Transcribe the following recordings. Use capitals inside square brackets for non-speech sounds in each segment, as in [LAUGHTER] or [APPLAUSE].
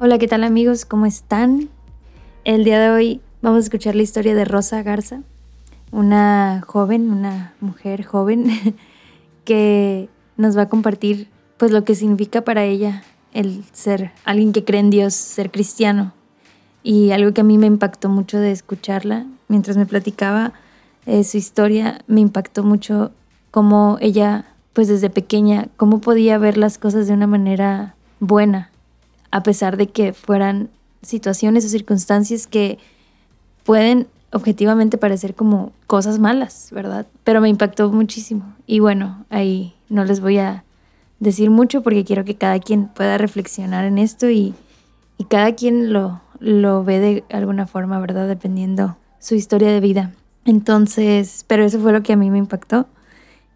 Hola, ¿qué tal amigos? ¿Cómo están? El día de hoy vamos a escuchar la historia de Rosa Garza, una joven, una mujer joven [LAUGHS] que nos va a compartir pues lo que significa para ella el ser alguien que cree en Dios, ser cristiano. Y algo que a mí me impactó mucho de escucharla mientras me platicaba eh, su historia, me impactó mucho cómo ella, pues desde pequeña, cómo podía ver las cosas de una manera buena, a pesar de que fueran situaciones o circunstancias que pueden objetivamente parecer como cosas malas, ¿verdad? Pero me impactó muchísimo. Y bueno, ahí no les voy a decir mucho porque quiero que cada quien pueda reflexionar en esto y, cada quien lo, lo ve de alguna forma, ¿verdad? Dependiendo su historia de vida. Entonces, pero eso fue lo que a mí me impactó.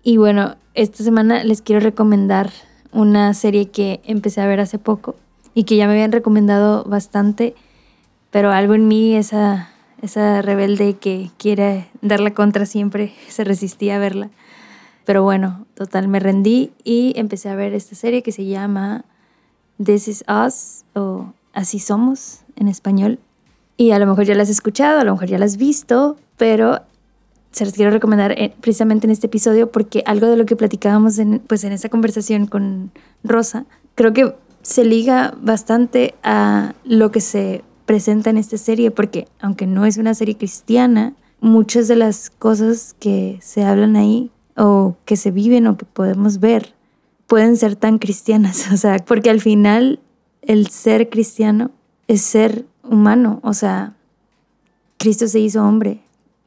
Y bueno, esta semana les quiero recomendar una serie que empecé a ver hace poco y que ya me habían recomendado bastante, pero algo en mí, esa, esa rebelde que quiere dar la contra siempre, [LAUGHS] se resistía a verla. Pero bueno, total, me rendí y empecé a ver esta serie que se llama This Is Us o Así Somos en español. Y a lo mejor ya la has escuchado, a lo mejor ya la has visto, pero se las quiero recomendar eh, precisamente en este episodio porque algo de lo que platicábamos en, pues en esa conversación con Rosa, creo que se liga bastante a lo que se presenta en esta serie, porque aunque no es una serie cristiana, muchas de las cosas que se hablan ahí o que se viven o que podemos ver pueden ser tan cristianas, [LAUGHS] o sea, porque al final el ser cristiano es ser humano, o sea, Cristo se hizo hombre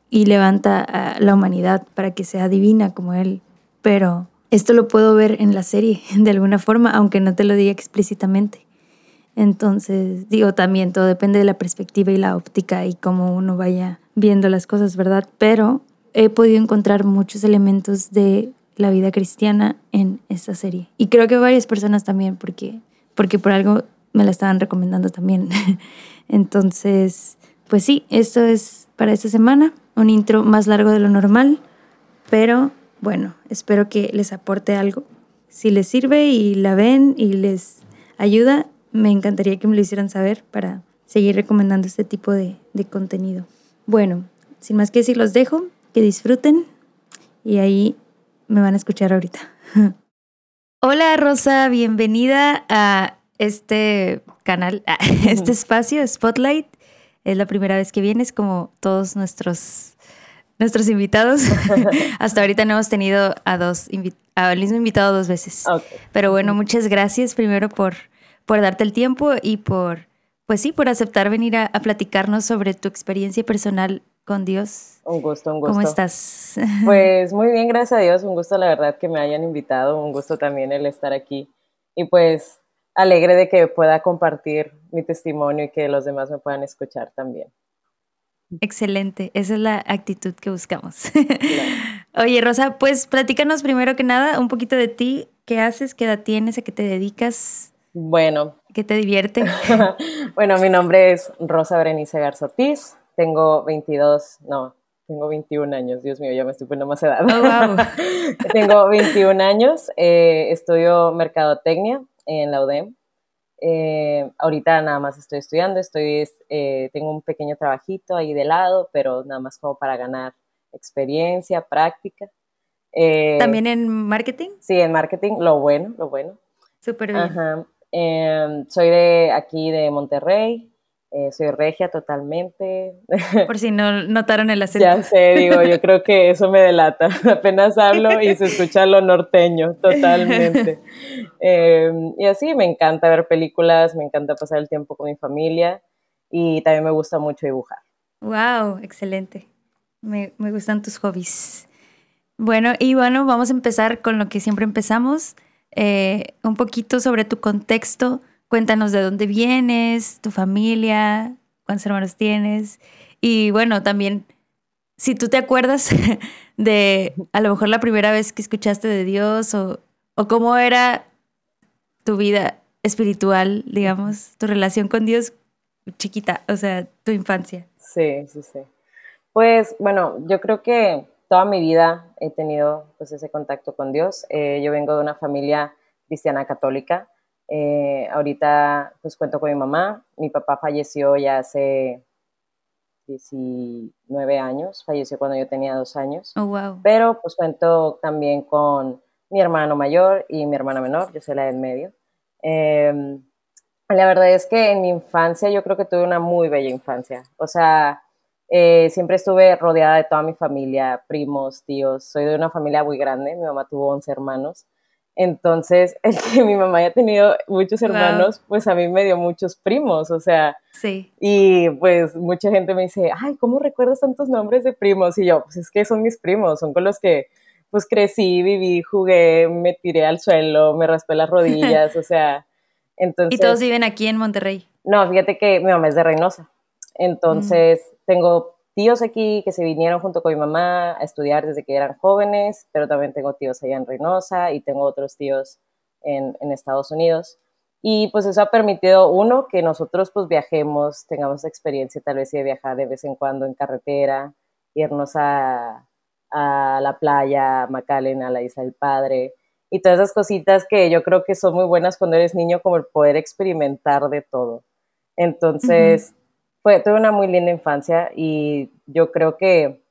y levanta a la humanidad para que sea divina como Él, pero esto lo puedo ver en la serie [LAUGHS] de alguna forma, aunque no te lo diga explícitamente. Entonces, digo, también todo depende de la perspectiva y la óptica y cómo uno vaya viendo las cosas, ¿verdad? Pero he podido encontrar muchos elementos de la vida cristiana en esta serie. Y creo que varias personas también, porque, porque por algo me la estaban recomendando también. [LAUGHS] Entonces, pues sí, esto es para esta semana, un intro más largo de lo normal, pero bueno, espero que les aporte algo. Si les sirve y la ven y les ayuda, me encantaría que me lo hicieran saber para seguir recomendando este tipo de, de contenido. Bueno, sin más que decir, los dejo que disfruten y ahí me van a escuchar ahorita. [LAUGHS] Hola Rosa, bienvenida a este canal, a este [LAUGHS] espacio, Spotlight. Es la primera vez que vienes como todos nuestros, nuestros invitados. [LAUGHS] [LAUGHS] Hasta ahorita no hemos tenido a dos al mismo invitado dos veces. Pero bueno, muchas gracias primero por, por darte el tiempo y por, pues sí, por aceptar venir a platicarnos sobre tu experiencia personal con Dios. Un gusto, un gusto. ¿Cómo estás? [LAUGHS] Pues muy bien, gracias a Dios. Un gusto, la verdad, que me hayan invitado. Un gusto también el estar aquí. Y pues alegre de que pueda compartir mi testimonio y que los demás me puedan escuchar también. Excelente, esa es la actitud que buscamos. [LAUGHS] Oye, Rosa, pues platícanos primero que nada un poquito de ti, qué haces, qué edad tienes, a qué te dedicas. Bueno. ¿Qué te divierte? [LAUGHS] bueno, mi nombre es Rosa Berenice Garzotis, tengo 22, no, tengo 21 años, Dios mío, ya me estoy poniendo más edad. Oh, [LAUGHS] tengo 21 años, eh, estudio mercadotecnia en la UDEM. Eh, ahorita nada más estoy estudiando, estoy, eh, tengo un pequeño trabajito ahí de lado, pero nada más como para ganar experiencia, práctica. ¿También en marketing? Sí, en marketing, lo bueno, lo bueno. Súper bien. Em, soy de aquí de Monterrey, eh, soy regia totalmente. [LAUGHS] Por si no notaron el acento. Ya sé, digo, yo [LAUGHS] creo que eso me delata. [LAUGHS] Apenas hablo y se escucha lo norteño, totalmente. Em, y así me encanta ver películas, me encanta pasar el tiempo con mi familia y también me gusta mucho dibujar. ¡Wow! Excelente. Me, me gustan tus hobbies. Bueno, y bueno, vamos a empezar con lo que siempre empezamos. Eh, un poquito sobre tu contexto Cuéntanos de dónde vienes, tu familia, cuántos hermanos tienes. Y bueno, también, si tú te acuerdas [LAUGHS] de a lo mejor la primera vez que escuchaste de Dios o, o cómo era tu vida espiritual, digamos, tu relación con Dios chiquita, o sea, tu infancia. Sí, sí, sí. Pues bueno, yo creo que toda mi vida he tenido pues ese contacto con Dios. Eh, yo vengo de una familia cristiana católica. Eh, ahorita pues cuento con mi mamá. Mi papá falleció ya hace 19 años, falleció cuando yo tenía dos años. Oh, wow. Pero pues cuento también con mi hermano mayor y mi hermana menor, yo soy la del medio. Em, la verdad es que en mi infancia yo creo que tuve una muy bella infancia. O sea, eh, siempre estuve rodeada de toda mi familia, primos, tíos. Soy de una familia muy grande, mi mamá tuvo 11 hermanos. Entonces, [LAUGHS] el que mi mamá haya tenido muchos hermanos, pues a mí me dio muchos primos, o sea. Sí. Y pues mucha gente me dice, ay, ¿cómo recuerdas tantos nombres de primos? Y yo, pues es que son mis primos, son con los que pues crecí, viví, jugué, me tiré al suelo, me raspé las [LAUGHS] rodillas, o sea. Entonces, ¿Y todos viven aquí en Monterrey? No, fíjate que mi mamá es de Reynosa. Entonces, mm. tengo tíos aquí que se vinieron junto con mi mamá a estudiar desde que eran jóvenes, pero también tengo tíos allá en Reynosa y tengo otros tíos en, Estados Unidos. Y pues eso ha permitido, uno, que nosotros pues viajemos, tengamos experiencia tal vez de viajar de vez en cuando en carretera, irnos a, la playa, a McAllen, la Isla del Padre, y todas esas cositas que yo creo que son muy buenas cuando eres niño, como el poder experimentar de todo. Entonces, fue, tuve una muy linda infancia y yo creo que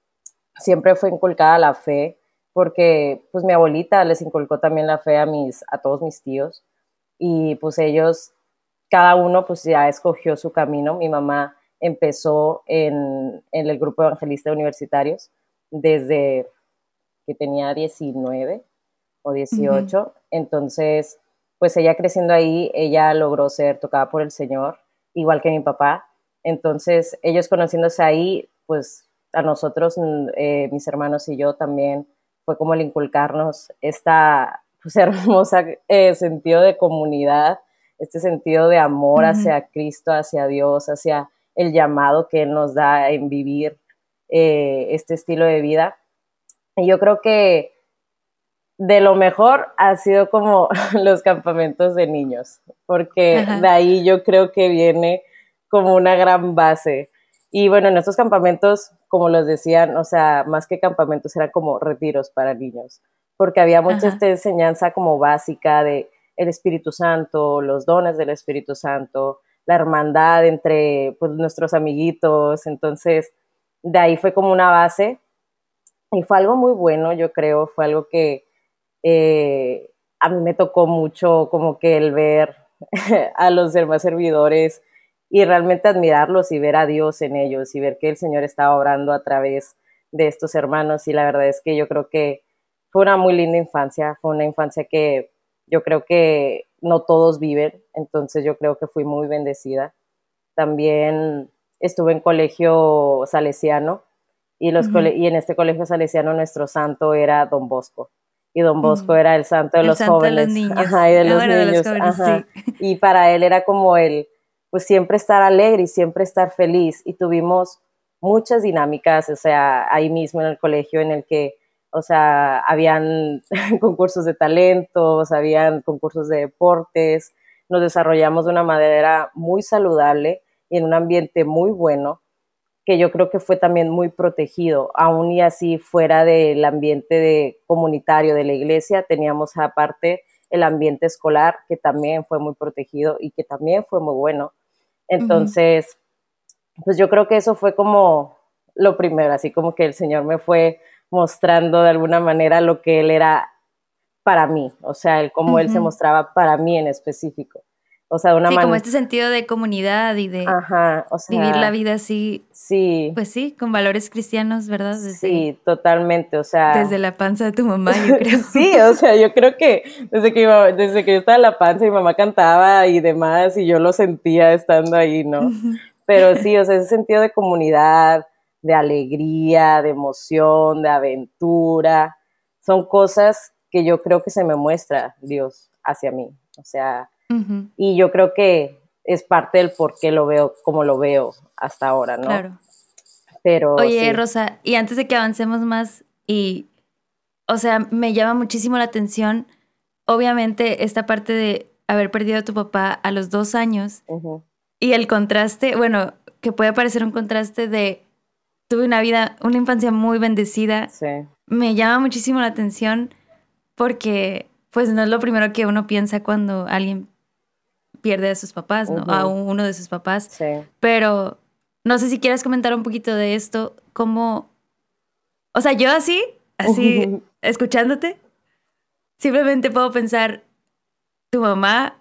siempre fue inculcada la fe, porque pues mi abuelita les inculcó también la fe a, mis, a todos mis tíos y pues ellos, cada uno pues ya escogió su camino. Mi mamá empezó en, en el grupo evangelista de universitarios desde que tenía 19 o 18, entonces pues ella creciendo ahí, ella logró ser tocada por el Señor, igual que mi papá, entonces, ellos conociéndose ahí, pues a nosotros, mm, eh, mis hermanos y yo también, fue como el inculcarnos esta pues, [LAUGHS] hermosa eh, sentido de comunidad, este sentido de amor hacia Cristo, hacia Dios, hacia el llamado que Él nos da en vivir eh, este estilo de vida. Y yo creo que de lo mejor ha sido como [LAUGHS] los campamentos de niños, porque de ahí yo creo que viene como una gran base. Y bueno, en estos campamentos, como los decían, o sea, más que campamentos, eran como retiros para niños, porque había mucha esta enseñanza como básica de el Espíritu Santo, los dones del Espíritu Santo, la hermandad entre pues, nuestros amiguitos, entonces de ahí fue como una base. Y fue algo muy bueno, yo creo, fue algo que eh, a mí me tocó mucho como que el ver [LAUGHS] a los demás servidores y realmente admirarlos y ver a Dios en ellos y ver que el Señor está obrando a través de estos hermanos y la verdad es que yo creo que fue una muy linda infancia, fue una infancia que yo creo que no todos viven, entonces yo creo que fui muy bendecida. También estuve en colegio salesiano y, los y en este colegio salesiano nuestro santo era Don Bosco. Y Don Bosco era el santo de los jóvenes. De los niños. Ajá, y de los niños. Y para él era como el, pues siempre estar alegre y siempre estar feliz. Y tuvimos muchas dinámicas, o sea, ahí mismo en el colegio en el que, o sea, habían [LAUGHS] concursos de talentos, habían concursos de deportes, nos desarrollamos de una manera muy saludable y en un ambiente muy bueno, que yo creo que fue también muy protegido, aún y así fuera del ambiente de, comunitario de la iglesia, teníamos aparte el ambiente escolar, que también fue muy protegido y que también fue muy bueno. Entonces, pues yo creo que eso fue como lo primero, así como que el Señor me fue mostrando de alguna manera lo que Él era para mí, o sea, el cómo Él se mostraba para mí en específico. O sea, de una sí, manera... como este sentido de comunidad y de vivir la vida así. Sí. Pues sí, con valores cristianos, ¿verdad? sí, totalmente, o sea... Desde la panza de tu mamá, yo [LAUGHS] creo. sí, o sea, yo creo que desde que, desde que yo estaba en la panza, mi mamá cantaba y demás, y yo lo sentía estando ahí, ¿no? Pero sí, [LAUGHS] o sea, ese sentido de comunidad, de alegría, de emoción, de aventura, son cosas que yo creo que se me muestra Dios hacia mí. O sea, y yo creo que es parte del por qué lo veo como lo veo hasta ahora, ¿no? Claro. Pero. Oye, Rosa, y antes de que avancemos más, y. O sea, me llama muchísimo la atención, obviamente, esta parte de haber perdido a tu papá a los dos años y el contraste, bueno, que puede parecer un contraste de tuve una vida, una infancia muy bendecida. Sí. Me llama muchísimo la atención porque, pues, no es lo primero que uno piensa cuando alguien pierde a sus papás, ¿no? A uno de sus papás. Sí. Pero no sé si quieres comentar un poquito de esto, cómo, o sea, yo así, así, escuchándote, simplemente puedo pensar, tu mamá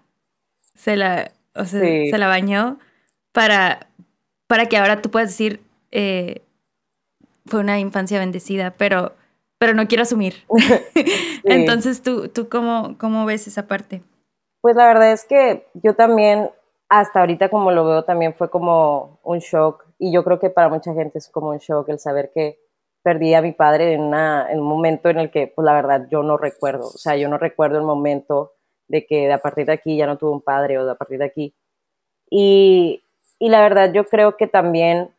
se la, o sea, se la bañó para, para que ahora tú puedas decir, eh, fue una infancia bendecida, pero, pero no quiero asumir. [LAUGHS] [LAUGHS] Entonces, ¿tú, tú cómo, cómo ves esa parte? Pues la verdad es que yo también, hasta ahorita como lo veo, también fue como un shock. Y yo creo que para mucha gente es como un shock el saber que perdí a mi padre en, una, un momento en el que, pues la verdad, yo no recuerdo. O sea, yo no recuerdo el momento de que de a partir de aquí ya no tuve un padre o de a partir de aquí. Y, y la verdad, yo creo que también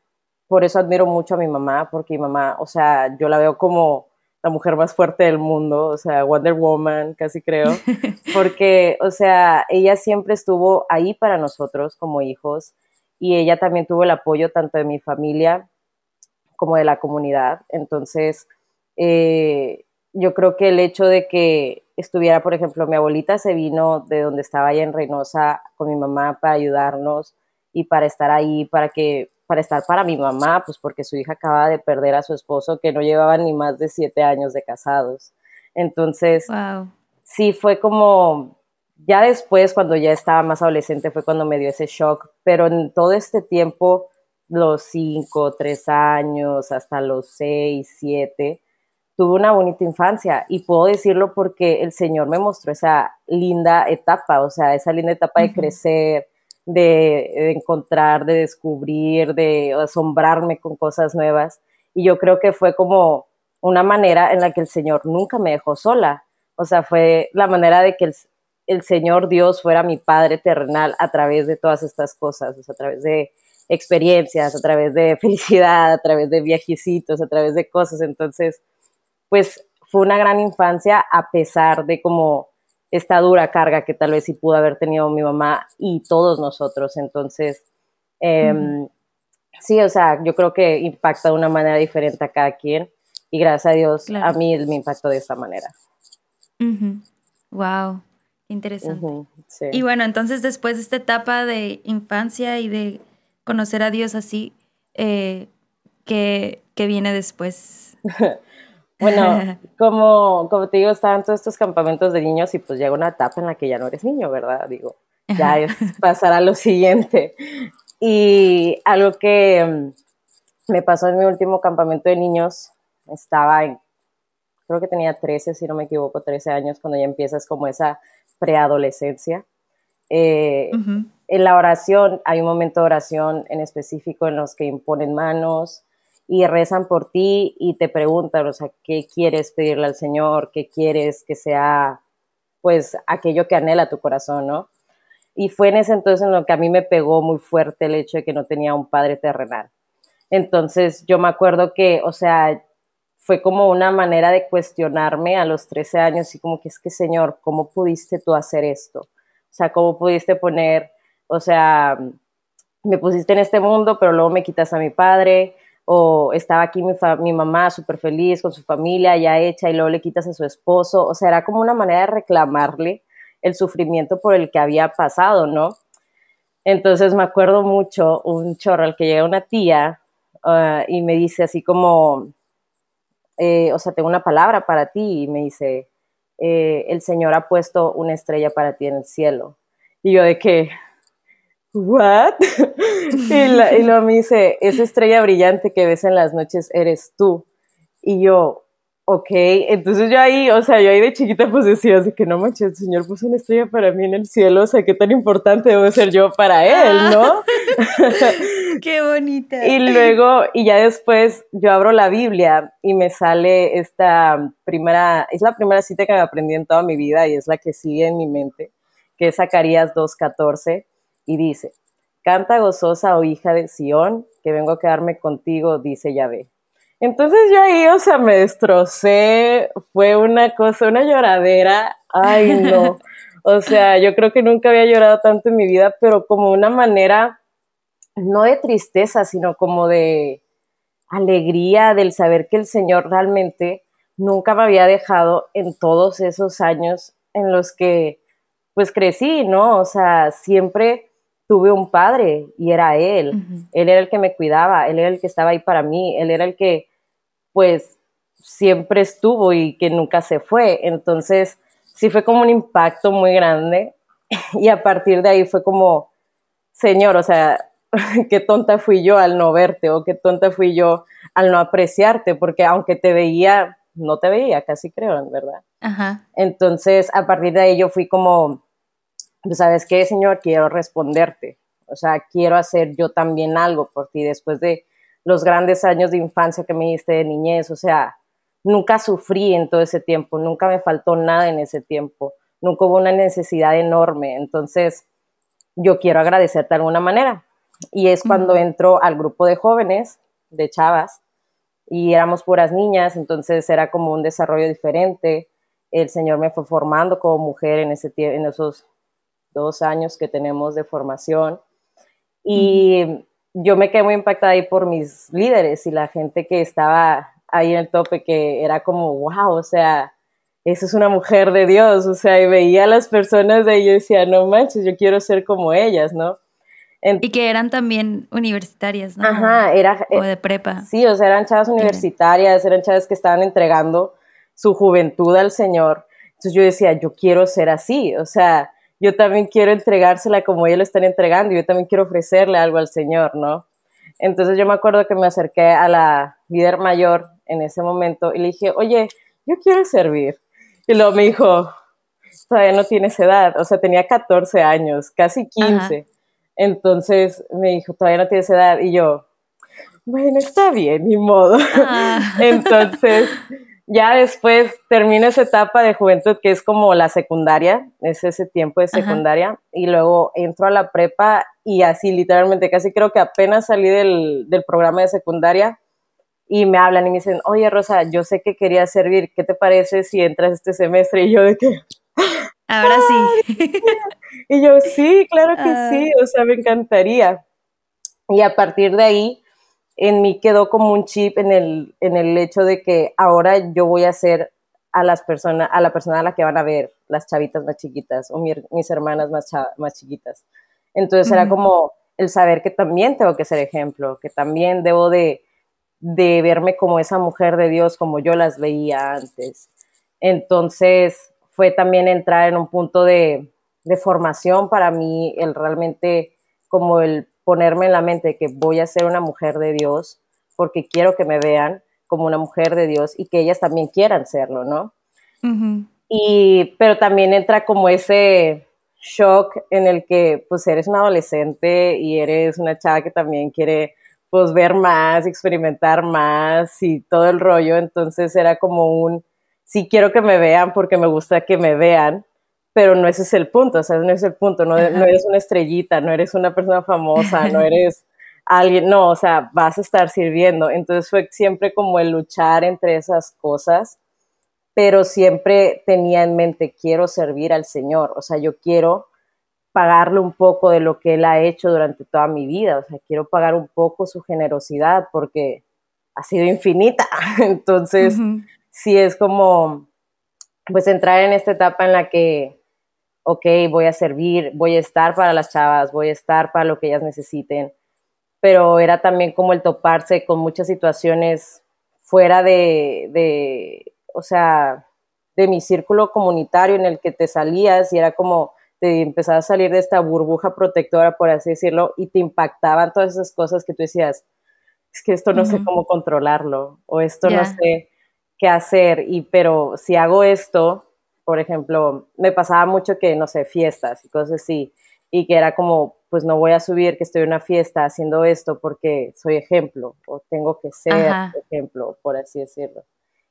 por eso admiro mucho a mi mamá, porque mi mamá, o sea, yo la veo como la mujer más fuerte del mundo, o sea, Wonder Woman, casi creo, [LAUGHS] porque, o sea, ella siempre estuvo ahí para nosotros como hijos y ella también tuvo el apoyo tanto de mi familia como de la comunidad. Entonces, eh, yo creo que el hecho de que estuviera, por ejemplo, mi abuelita se vino de donde estaba allá en Reynosa con mi mamá para ayudarnos y para estar ahí, para que para estar para mi mamá, pues porque su hija acaba de perder a su esposo que no llevaba ni más de siete años de casados. Entonces, sí fue como, ya después, cuando ya estaba más adolescente, fue cuando me dio ese shock, pero en todo este tiempo, los cinco, tres años, hasta los seis, siete, tuve una bonita infancia. Y puedo decirlo porque el Señor me mostró esa linda etapa, o sea, esa linda etapa de crecer, de, encontrar, de descubrir, de asombrarme con cosas nuevas. Y yo creo que fue como una manera en la que el Señor nunca me dejó sola. O sea, fue la manera de que el, Señor Dios fuera mi Padre terrenal a través de todas estas cosas, a través de experiencias, a través de [LAUGHS] felicidad, a través de viajecitos, a través de cosas. Entonces, pues fue una gran infancia a pesar de como esta dura carga que tal vez sí pudo haber tenido mi mamá y todos nosotros. Entonces, em, sí, o sea, yo creo que impacta de una manera diferente a cada quien y gracias a Dios a mí me impactó de esta manera. Wow, interesante. Y bueno, entonces después de esta etapa de infancia y de conocer a Dios así, eh, ¿qué, ¿qué, viene después? [LAUGHS] Bueno, [LAUGHS] como, como te digo, estaban todos estos campamentos de niños y pues llega una etapa en la que ya no eres niño, ¿verdad? Digo, ya es pasar a lo siguiente. Y algo que mm, me pasó en mi último campamento de niños, estaba en, creo que tenía 13, si no me equivoco, 13 años, cuando ya empiezas como esa preadolescencia. Eh, en la oración, hay un momento de oración en específico en los que imponen manos, y rezan por ti y te preguntan, o sea, ¿qué quieres pedirle al Señor? ¿Qué quieres que sea, pues, aquello que anhela tu corazón, ¿no? Y fue en ese entonces en lo que a mí me pegó muy fuerte el hecho de que no tenía un padre terrenal. Entonces, yo me acuerdo que, o sea, fue como una manera de cuestionarme a los 13 años y como que es que, Señor, ¿cómo pudiste tú hacer esto? O sea, ¿cómo pudiste poner, o sea, me pusiste en este mundo, pero luego me quitas a mi padre, o estaba aquí mi, mi mamá súper feliz con su familia ya hecha y luego le quitas a su esposo, o sea, era como una manera de reclamarle el sufrimiento por el que había pasado, ¿no? Entonces me acuerdo mucho un chorro al que llega una tía ah, y me dice así como, eh, o sea, tengo una palabra para ti y me dice, eh, el Señor ha puesto una estrella para ti en el cielo. Y yo de que, ¿what? [LAUGHS] y, luego me dice, esa estrella brillante que ves en las noches eres tú. Y yo, ok, entonces yo ahí, o sea, yo ahí de chiquita pues decía, así que no manches, el Señor puso una estrella para mí en el cielo, o sea, qué tan importante debo ser yo para Él, ¿no? [LAUGHS] qué bonita. Y luego, y ya después yo abro la Biblia y me sale esta primera, es la primera cita que me aprendí en toda mi vida y es la que sigue en mi mente, que es Zacarías 2.14 y dice, canta gozosa, oh hija de Sión, que vengo a quedarme contigo, dice Yahvé. Entonces yo ahí, o sea, me destrocé, fue una cosa, una lloradera, ay no, [LAUGHS] o sea, yo creo que nunca había llorado tanto en mi vida, pero como una manera, no de tristeza, sino como de alegría del saber que el Señor realmente nunca me había dejado en todos esos años en los que pues crecí, ¿no? O sea, siempre tuve un padre y era él. Él era el que me cuidaba, él era el que estaba ahí para mí, él era el que, pues, siempre estuvo y que nunca se fue. Entonces, sí fue como un impacto muy grande. [LAUGHS] Y a partir de ahí fue como, Señor, o sea, [LAUGHS] qué tonta fui yo al no verte o qué tonta fui yo al no apreciarte, porque aunque te veía, no te veía, casi creo, en verdad. Ajá. Entonces, a partir de ahí yo fui como, pues, ¿sabes qué, Señor? Quiero responderte. O sea, quiero hacer yo también algo por ti después de los grandes años de infancia que me diste de niñez. O sea, nunca sufrí en todo ese tiempo, nunca me faltó nada en ese tiempo, nunca hubo una necesidad enorme. Entonces, yo quiero agradecerte de alguna manera. Y es cuando entro al grupo de jóvenes, de chavas, y éramos puras niñas, entonces era como un desarrollo diferente. El Señor me fue formando como mujer en, ese, en esos dos años que tenemos de formación. Y yo me quedé muy impactada ahí por mis líderes y la gente que estaba ahí en el tope, que era como, wow, o sea, esa es una mujer de Dios, o sea, y veía a las personas de ahí y decía, no manches, yo quiero ser como ellas, ¿no? y que eran también universitarias, ¿no? Ajá, era... O de prepa. Sí, o sea, eran chavas universitarias, eran chavas que estaban entregando su juventud al Señor. Entonces yo decía, yo quiero ser así, o sea, yo también quiero entregársela como ellos lo están entregando, yo también quiero ofrecerle algo al Señor, ¿no? Entonces yo me acuerdo que me acerqué a la líder mayor en ese momento y le dije, oye, yo quiero servir. Y luego me dijo, todavía no tienes edad, o sea, tenía 14 años, casi 15. Entonces me dijo, todavía no tienes edad. Y yo, bueno, está bien, ni modo. Ah. [LAUGHS] Entonces, ya después termino esa etapa de juventud que es como la secundaria, es ese tiempo de secundaria, y luego entro a la prepa y así literalmente, casi creo que apenas salí del, del programa de secundaria y me hablan y me dicen, oye Rosa, yo sé que querías servir, ¿qué te parece si entras este semestre? Y yo de que... Ahora sí. y yo, sí, claro que sí, ah. o sea, me encantaría. Y a partir de ahí, en mí quedó como un chip en el, en el hecho de que ahora yo voy a ser a las personas, a la persona a la que van a ver las chavitas más chiquitas o mis hermanas más, más chiquitas. Entonces era como el saber que también tengo que ser ejemplo, que también debo de, de verme como esa mujer de Dios como yo las veía antes. Entonces fue también entrar en un punto de, de formación para mí, el realmente como el ponerme en la mente que voy a ser una mujer de Dios porque quiero que me vean como una mujer de Dios y que ellas también quieran serlo, ¿no? Y, pero también entra como ese shock en el que pues eres una adolescente y eres una chava que también quiere pues ver más, experimentar más y todo el rollo, entonces era como un, sí quiero que me vean porque me gusta que me vean, pero no ese es el punto, o sea, no es el punto, no, no eres una estrellita, no eres una persona famosa, no eres alguien, no, o sea, vas a estar sirviendo. Entonces fue siempre como el luchar entre esas cosas, pero siempre tenía en mente, quiero servir al Señor, o sea, yo quiero pagarle un poco de lo que Él ha hecho durante toda mi vida, o sea, quiero pagar un poco su generosidad porque ha sido infinita. [LAUGHS] Entonces, sí es como, pues entrar en esta etapa en la que ok, voy a servir, voy a estar para las chavas, voy a estar para lo que ellas necesiten, pero era también como el toparse con muchas situaciones fuera de, de, o sea, de mi círculo comunitario en el que te salías y era como te empezaba a salir de esta burbuja protectora, por así decirlo, y te impactaban todas esas cosas que tú decías, es que esto no sé cómo controlarlo, o esto no sé qué hacer, y pero si hago esto, por ejemplo, me pasaba mucho que, no sé, fiestas y cosas así, y que era como, pues no voy a subir que estoy en una fiesta haciendo esto porque soy ejemplo, o tengo que ser ejemplo, por así decirlo.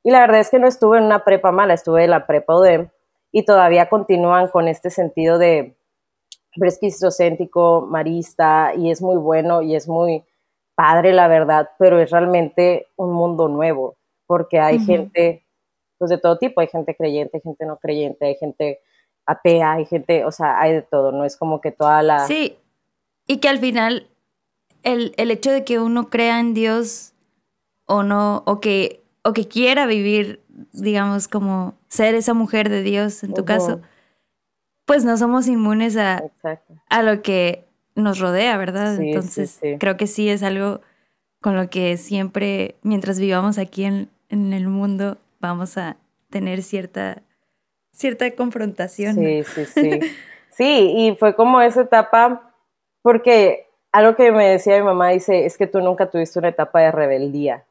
Y la verdad es que no estuve en una prepa mala, estuve en la prepa UDEM, y todavía continúan con este sentido de cristocéntrico, marista, y es muy bueno y es muy padre, la verdad, pero es realmente un mundo nuevo, porque hay gente pues de todo tipo, hay gente creyente, hay gente no creyente, hay gente atea, hay gente, o sea, hay de todo, no es como que toda la... Sí, y que al final el, hecho de que uno crea en Dios o no, o que, o que quiera vivir, digamos, como ser esa mujer de Dios, en tu caso, pues no somos inmunes a, a lo que nos rodea, ¿verdad? Entonces, creo que sí es algo con lo que siempre, mientras vivamos aquí en, en el mundo, vamos a tener cierta, cierta confrontación. Sí, sí, [LAUGHS] sí. sí, y fue como esa etapa, porque algo que me decía mi mamá dice, es que tú nunca tuviste una etapa de rebeldía.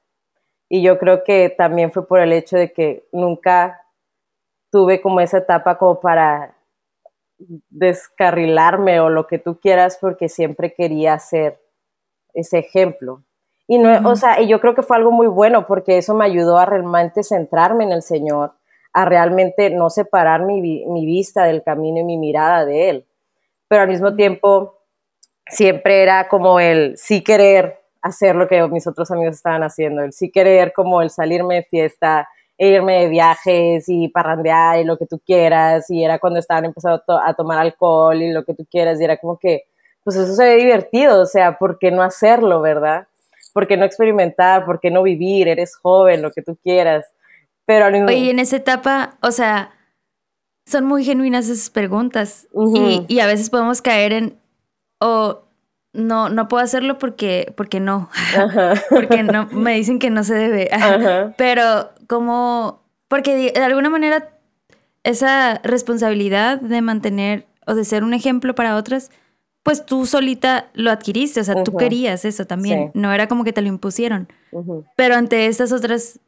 Y yo creo que también fue por el hecho de que nunca tuve como esa etapa como para descarrilarme o lo que tú quieras porque siempre quería ser ese ejemplo. Y no, o sea, y yo creo que fue algo muy bueno porque eso me ayudó a realmente centrarme en el Señor, a realmente no separar mi, mi vista del camino y mi mirada de Él. Pero al mismo tiempo, siempre era como el sí querer hacer lo que mis otros amigos estaban haciendo, el sí querer como el salirme de fiesta, e irme de viajes y parrandear y lo que tú quieras, y era cuando estaban empezando a tomar alcohol y lo que tú quieras, y era como que, pues eso se ve divertido, o sea, ¿por qué no hacerlo, verdad? ¿Por qué no experimentar? ¿Por qué no vivir? Eres joven, lo que tú quieras. Pero al mismo... Oye, en esa etapa, o sea, son muy genuinas esas preguntas y, y, a veces podemos caer en, o no, no puedo hacerlo porque, porque no, [LAUGHS] porque no, me dicen que no se debe, [LAUGHS] pero como, porque de alguna manera esa responsabilidad de mantener o de ser un ejemplo para otras, pues tú solita lo adquiriste, o sea, tú querías eso también, no era como que te lo impusieron. Pero ante estas otras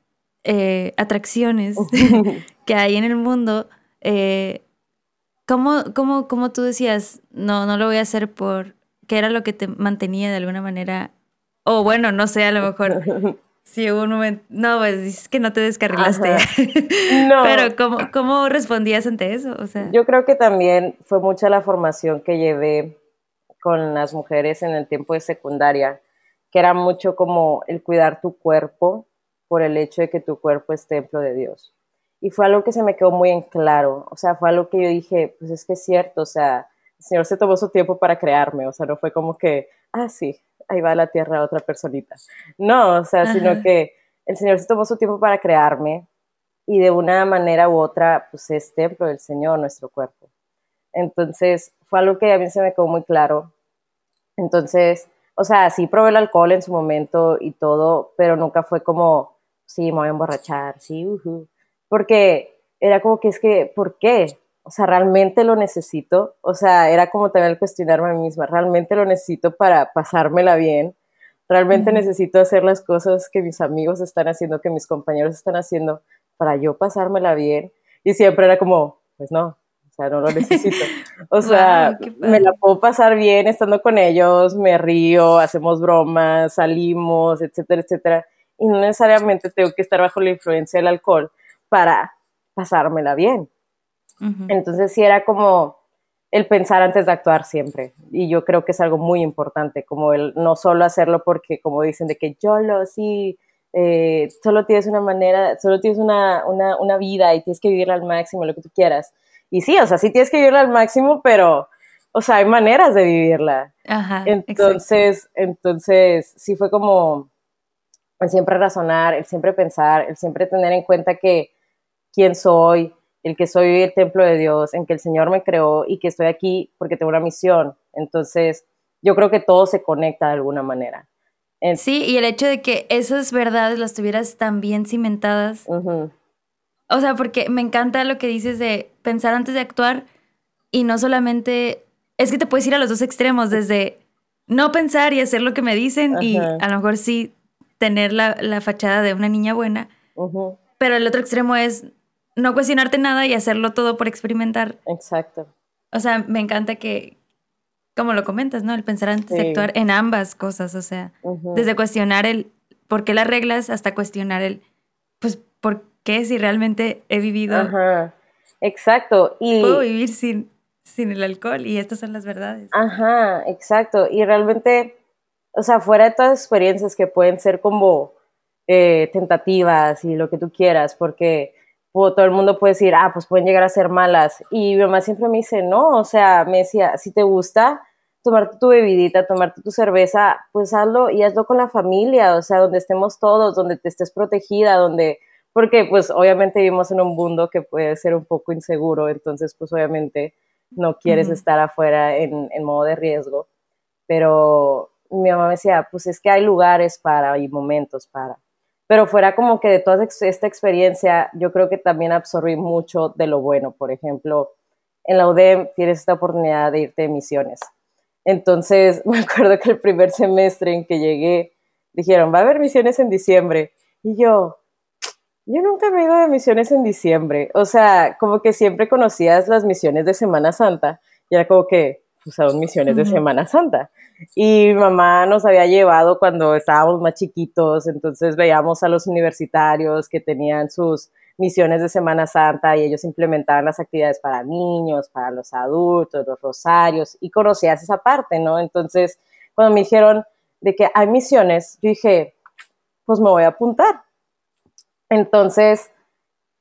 eh, atracciones [LAUGHS] que hay en el mundo, eh, ¿cómo, cómo, tú decías, no, no lo voy a hacer por, qué era lo que te mantenía de alguna manera? O bueno, no sé, a lo mejor [LAUGHS] Sí, hubo un momento. No, pues es que no te descarrilaste. [LAUGHS] No. Pero ¿cómo, ¿cómo respondías ante eso? O sea. Yo creo que también fue mucha la formación que llevé con las mujeres en el tiempo de secundaria, que era mucho como el cuidar tu cuerpo por el hecho de que tu cuerpo es templo de Dios. Y fue algo que se me quedó muy en claro, o sea, fue algo que yo dije, pues es que es cierto, o sea, el Señor se tomó su tiempo para crearme, o sea, no fue como que, ah, sí, ahí va a la tierra otra personita. No, o sea, sino que el Señor se tomó su tiempo para crearme y de una manera u otra, pues es templo del Señor nuestro cuerpo. Entonces, fue algo que a mí se me quedó muy claro. Entonces, o sea, sí probé el alcohol en su momento y todo, pero nunca fue como, sí, me voy a emborrachar, sí, porque era como que es que, ¿por qué? O sea, ¿realmente lo necesito? O sea, era como también el cuestionarme a mí misma, ¿realmente lo necesito para pasármela bien? ¿Realmente necesito hacer las cosas que mis amigos están haciendo, que mis compañeros están haciendo para yo pasármela bien? Y siempre era como, pues no, o sea, no lo necesito. [LAUGHS] O sea, me la puedo pasar bien estando con ellos, me río, hacemos bromas, salimos, etcétera, etcétera. Y no necesariamente tengo que estar bajo la influencia del alcohol para pasármela bien. Entonces sí era como el pensar antes de actuar siempre. Y yo creo que es algo muy importante, como el no solo hacerlo porque, como dicen, de que yo lo sí, eh, solo tienes una manera, solo tienes una, una, una, vida y tienes que vivirla al máximo, lo que tú quieras. Y sí, o sea, sí tienes que vivirla al máximo, pero, o sea, hay maneras de vivirla. entonces, entonces, sí fue como el siempre razonar, el siempre pensar, el siempre tener en cuenta que quién soy, el que soy el templo de Dios, en que el Señor me creó y que estoy aquí porque tengo una misión. Entonces, yo creo que todo se conecta de alguna manera. sí, y el hecho de que esas verdades las tuvieras tan bien cimentadas. O sea, porque me encanta lo que dices de pensar antes de actuar y no solamente... Es que te puedes ir a los dos extremos, desde no pensar y hacer lo que me dicen y a lo mejor sí tener la, fachada de una niña buena. Pero el otro extremo es no cuestionarte nada y hacerlo todo por experimentar. Exacto. O sea, me encanta que, como lo comentas, ¿no? El pensar antes de actuar en ambas cosas, o sea, desde cuestionar el por qué las reglas hasta cuestionar el, pues, ¿por qué si realmente he vivido? Ajá. Exacto. Y... Puedo vivir sin, sin el alcohol y estas son las verdades. Ajá, exacto. Y realmente, o sea, fuera de todas las experiencias que pueden ser como eh, tentativas y lo que tú quieras, porque todo el mundo puede decir, ah, pues pueden llegar a ser malas. Y mi mamá siempre me dice, no, o sea, me decía, si te gusta tomarte tu bebidita, tomarte tu cerveza, pues hazlo y hazlo con la familia, o sea, donde estemos todos, donde te estés protegida, donde, porque pues obviamente vivimos en un mundo que puede ser un poco inseguro, entonces pues obviamente no quieres estar afuera en, en, modo de riesgo, pero mi mamá me decía, pues es que hay lugares para y momentos para. Pero fuera como que de toda esta experiencia, yo creo que también absorbí mucho de lo bueno. Por ejemplo, en la UDEM tienes esta oportunidad de irte de misiones. Entonces, [LAUGHS] me acuerdo que el primer semestre en que llegué, dijeron, va a haber misiones en diciembre. Y yo, yo nunca me he ido de misiones en diciembre. O sea, como que siempre conocías las misiones de Semana Santa y era como que, pues, son misiones de Semana Santa. Y mi mamá nos había llevado cuando estábamos más chiquitos, entonces veíamos a los universitarios que tenían sus misiones de Semana Santa y ellos implementaban las actividades para niños, para los adultos, los rosarios, y conocías esa parte, ¿no? Entonces, cuando me dijeron de que hay misiones, yo dije, pues me voy a apuntar. Entonces,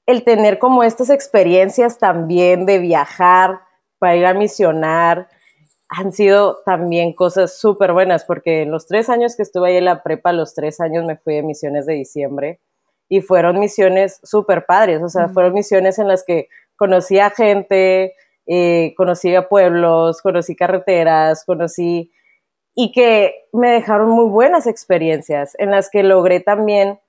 el tener como estas experiencias también de viajar para ir a misionar, han sido también cosas súper buenas, porque en los tres años que estuve ahí en la prepa, los tres años me fui de misiones de diciembre y fueron misiones súper padres, o sea, fueron misiones en las que conocí a gente, eh, conocí a pueblos, conocí carreteras, conocí y que me dejaron muy buenas experiencias en las que logré también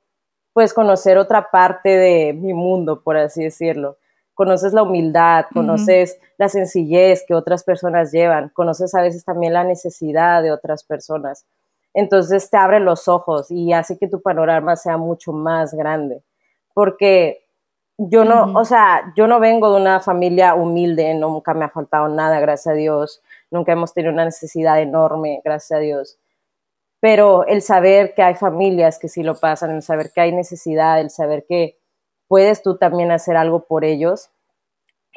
pues conocer otra parte de mi mundo, por así decirlo. Conoces la humildad, conoces la sencillez que otras personas llevan, conoces a veces también la necesidad de otras personas entonces te abre los ojos y hace que tu panorama sea mucho más grande. Porque yo no, o sea, yo no vengo de una familia humilde, nunca me ha faltado nada, gracias a Dios, nunca hemos tenido una necesidad enorme, gracias a Dios. Pero el saber que hay familias que sí lo pasan, el saber que hay necesidad, el saber que puedes tú también hacer algo por ellos,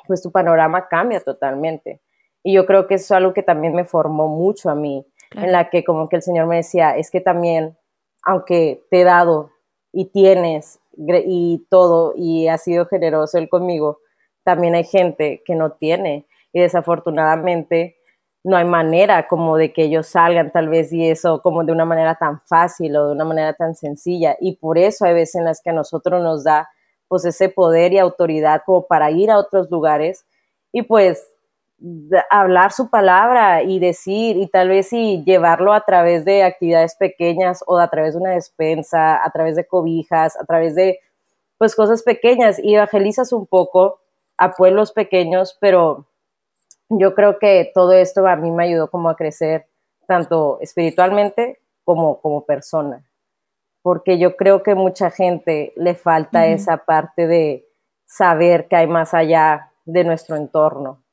pues tu panorama cambia totalmente. Y yo creo que eso es algo que también me formó mucho a mí en la que como que el Señor me decía, es que también, aunque te he dado y tienes y todo y ha sido generoso Él conmigo, también hay gente que no tiene y desafortunadamente no hay manera como de que ellos salgan tal vez y eso como de una manera tan fácil o de una manera tan sencilla. Y por eso hay veces en las que a nosotros nos da pues ese poder y autoridad como para ir a otros lugares y pues hablar su palabra y decir y tal vez y llevarlo a través de actividades pequeñas o a través de una despensa, a través de cobijas, a través de pues cosas pequeñas. Y evangelizas un poco a pueblos pequeños, pero yo creo que todo esto a mí me ayudó como a crecer tanto espiritualmente como como persona, porque yo creo que mucha gente le falta esa parte de saber que hay más allá de nuestro entorno.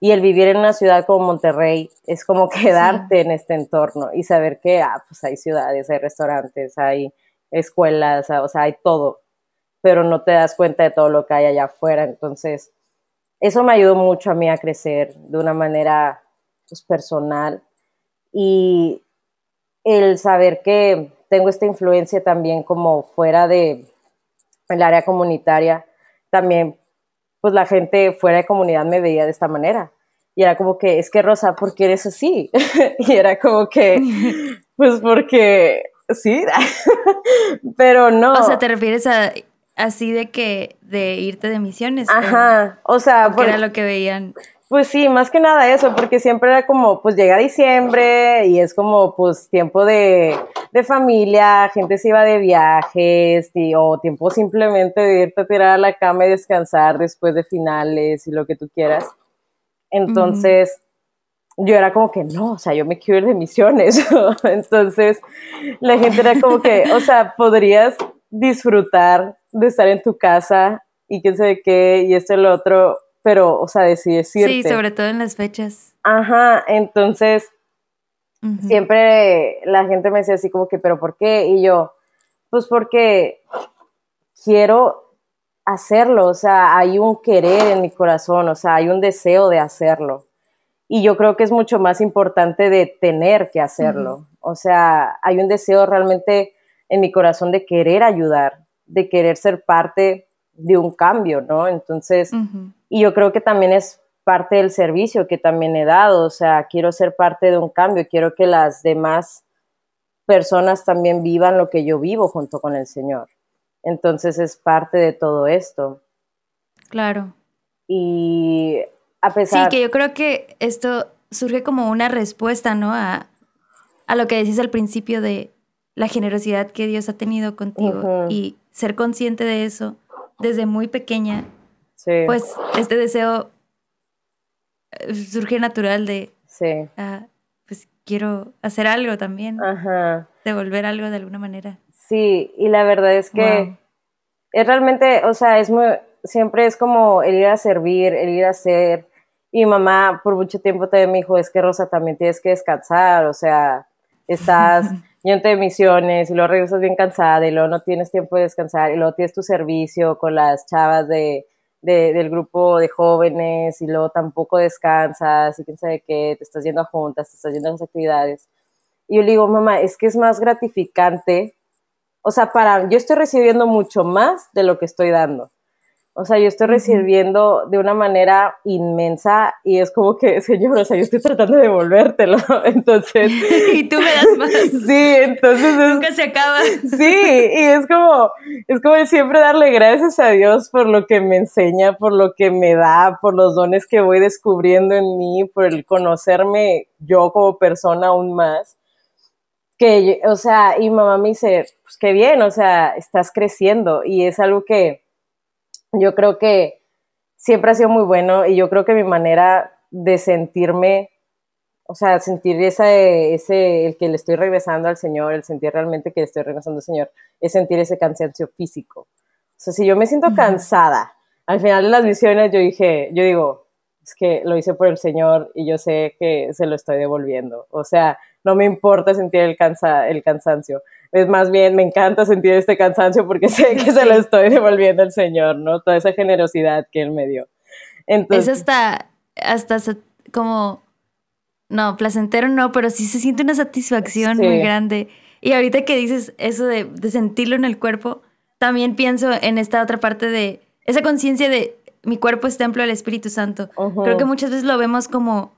Y el vivir en una ciudad como Monterrey es como [LAUGHS] quedarte en este entorno y saber que, ah, pues hay ciudades, hay restaurantes, hay escuelas, o sea, hay todo, pero no te das cuenta de todo lo que hay allá afuera. Entonces, eso me ayudó mucho a mí a crecer de una manera pues, personal y el saber que tengo esta influencia también como fuera de el área comunitaria, también pues la gente fuera de comunidad me veía de esta manera. Y era como que, es que Rosa, ¿por qué eres así? [LAUGHS] y era como que, [LAUGHS] pues porque sí, [LAUGHS] pero no. O sea, ¿te refieres a así de que, de irte de misiones? Ajá, o, sea, porque era lo que veían. Pues sí, más que nada eso, porque siempre era como, pues llega diciembre y es como, pues tiempo de, de familia, gente se iba de viajes y, o tiempo simplemente de irte a tirar a la cama y descansar después de finales y lo que tú quieras. Entonces, yo era como que, no, o sea, yo me quiero ir de misiones. [LAUGHS] Entonces, la gente era como que, o sea, podrías disfrutar de estar en tu casa y quién sabe qué, y esto y lo otro, pero, o sea, decides Sí, sobre todo en las fechas. Ajá, entonces siempre la gente me decía así como que, pero ¿por qué? Y yo, pues porque quiero hacerlo, o sea, hay un querer en mi corazón, o sea, hay un deseo de hacerlo. Y yo creo que es mucho más importante de tener que hacerlo. O sea, hay un deseo realmente en mi corazón de querer ayudar, de querer ser parte de un cambio, ¿no? Entonces, y yo creo que también es parte del servicio que también he dado, o sea, quiero ser parte de un cambio, quiero que las demás personas también vivan lo que yo vivo junto con el Señor. Entonces es parte de todo esto. Claro. Y a pesar... Sí, que yo creo que esto surge como una respuesta, ¿no? A, a lo que decís al principio de la generosidad que Dios ha tenido contigo y ser consciente de eso desde muy pequeña. Sí. Pues este deseo eh, surge natural de... Sí. Ah, pues quiero hacer algo también. Ajá. Devolver algo de alguna manera. Sí, y la verdad es que es realmente, o sea, es muy, siempre es como el ir a servir, el ir a hacer. Y mamá por mucho tiempo también me dijo, es que Rosa, también tienes que descansar, o sea, [LAUGHS] estás yendo de misiones y luego regresas bien cansada y luego no tienes tiempo de descansar y luego tienes tu servicio con las chavas de, del grupo de jóvenes y luego tampoco descansas y quién sabe qué, te estás yendo a juntas, te estás yendo a las actividades. Y yo le digo, mamá, es que es más gratificante, o sea, para, yo estoy recibiendo mucho más de lo que estoy dando. O sea, yo estoy recibiendo de una manera inmensa y es como que, señor, o sea, yo estoy tratando de devolvértelo. [LAUGHS] Entonces. [LAUGHS] y tú me das más. [LAUGHS] Sí, entonces. Nunca se acaba. Sí, y es como, es como siempre darle gracias a Dios por lo que me enseña, por lo que me da, por los dones que voy descubriendo en mí, por el conocerme yo como persona aún más. Que, o sea, y mamá me dice, pues qué bien, o sea, estás creciendo y es algo que yo creo que siempre ha sido muy bueno y yo creo que mi manera de sentirme, o sea, sentir ese, ese, el que le estoy regresando al Señor, el sentir realmente que le estoy regresando al Señor, es sentir ese cansancio físico. O sea, si yo me siento cansada, al final de las misiones yo dije, yo digo, es que lo hice por el Señor y yo sé que se lo estoy devolviendo. O sea, no me importa sentir el, cansa, el cansancio es más bien, me encanta sentir este cansancio porque sé que se lo estoy devolviendo al Señor, ¿no? Toda esa generosidad que Él me dio. Entonces, es hasta, hasta como, no, placentero no, pero sí se siente una satisfacción muy grande. Y ahorita que dices eso de, sentirlo en el cuerpo, también pienso en esta otra parte de esa conciencia de mi cuerpo es templo del Espíritu Santo. Creo que muchas veces lo vemos como,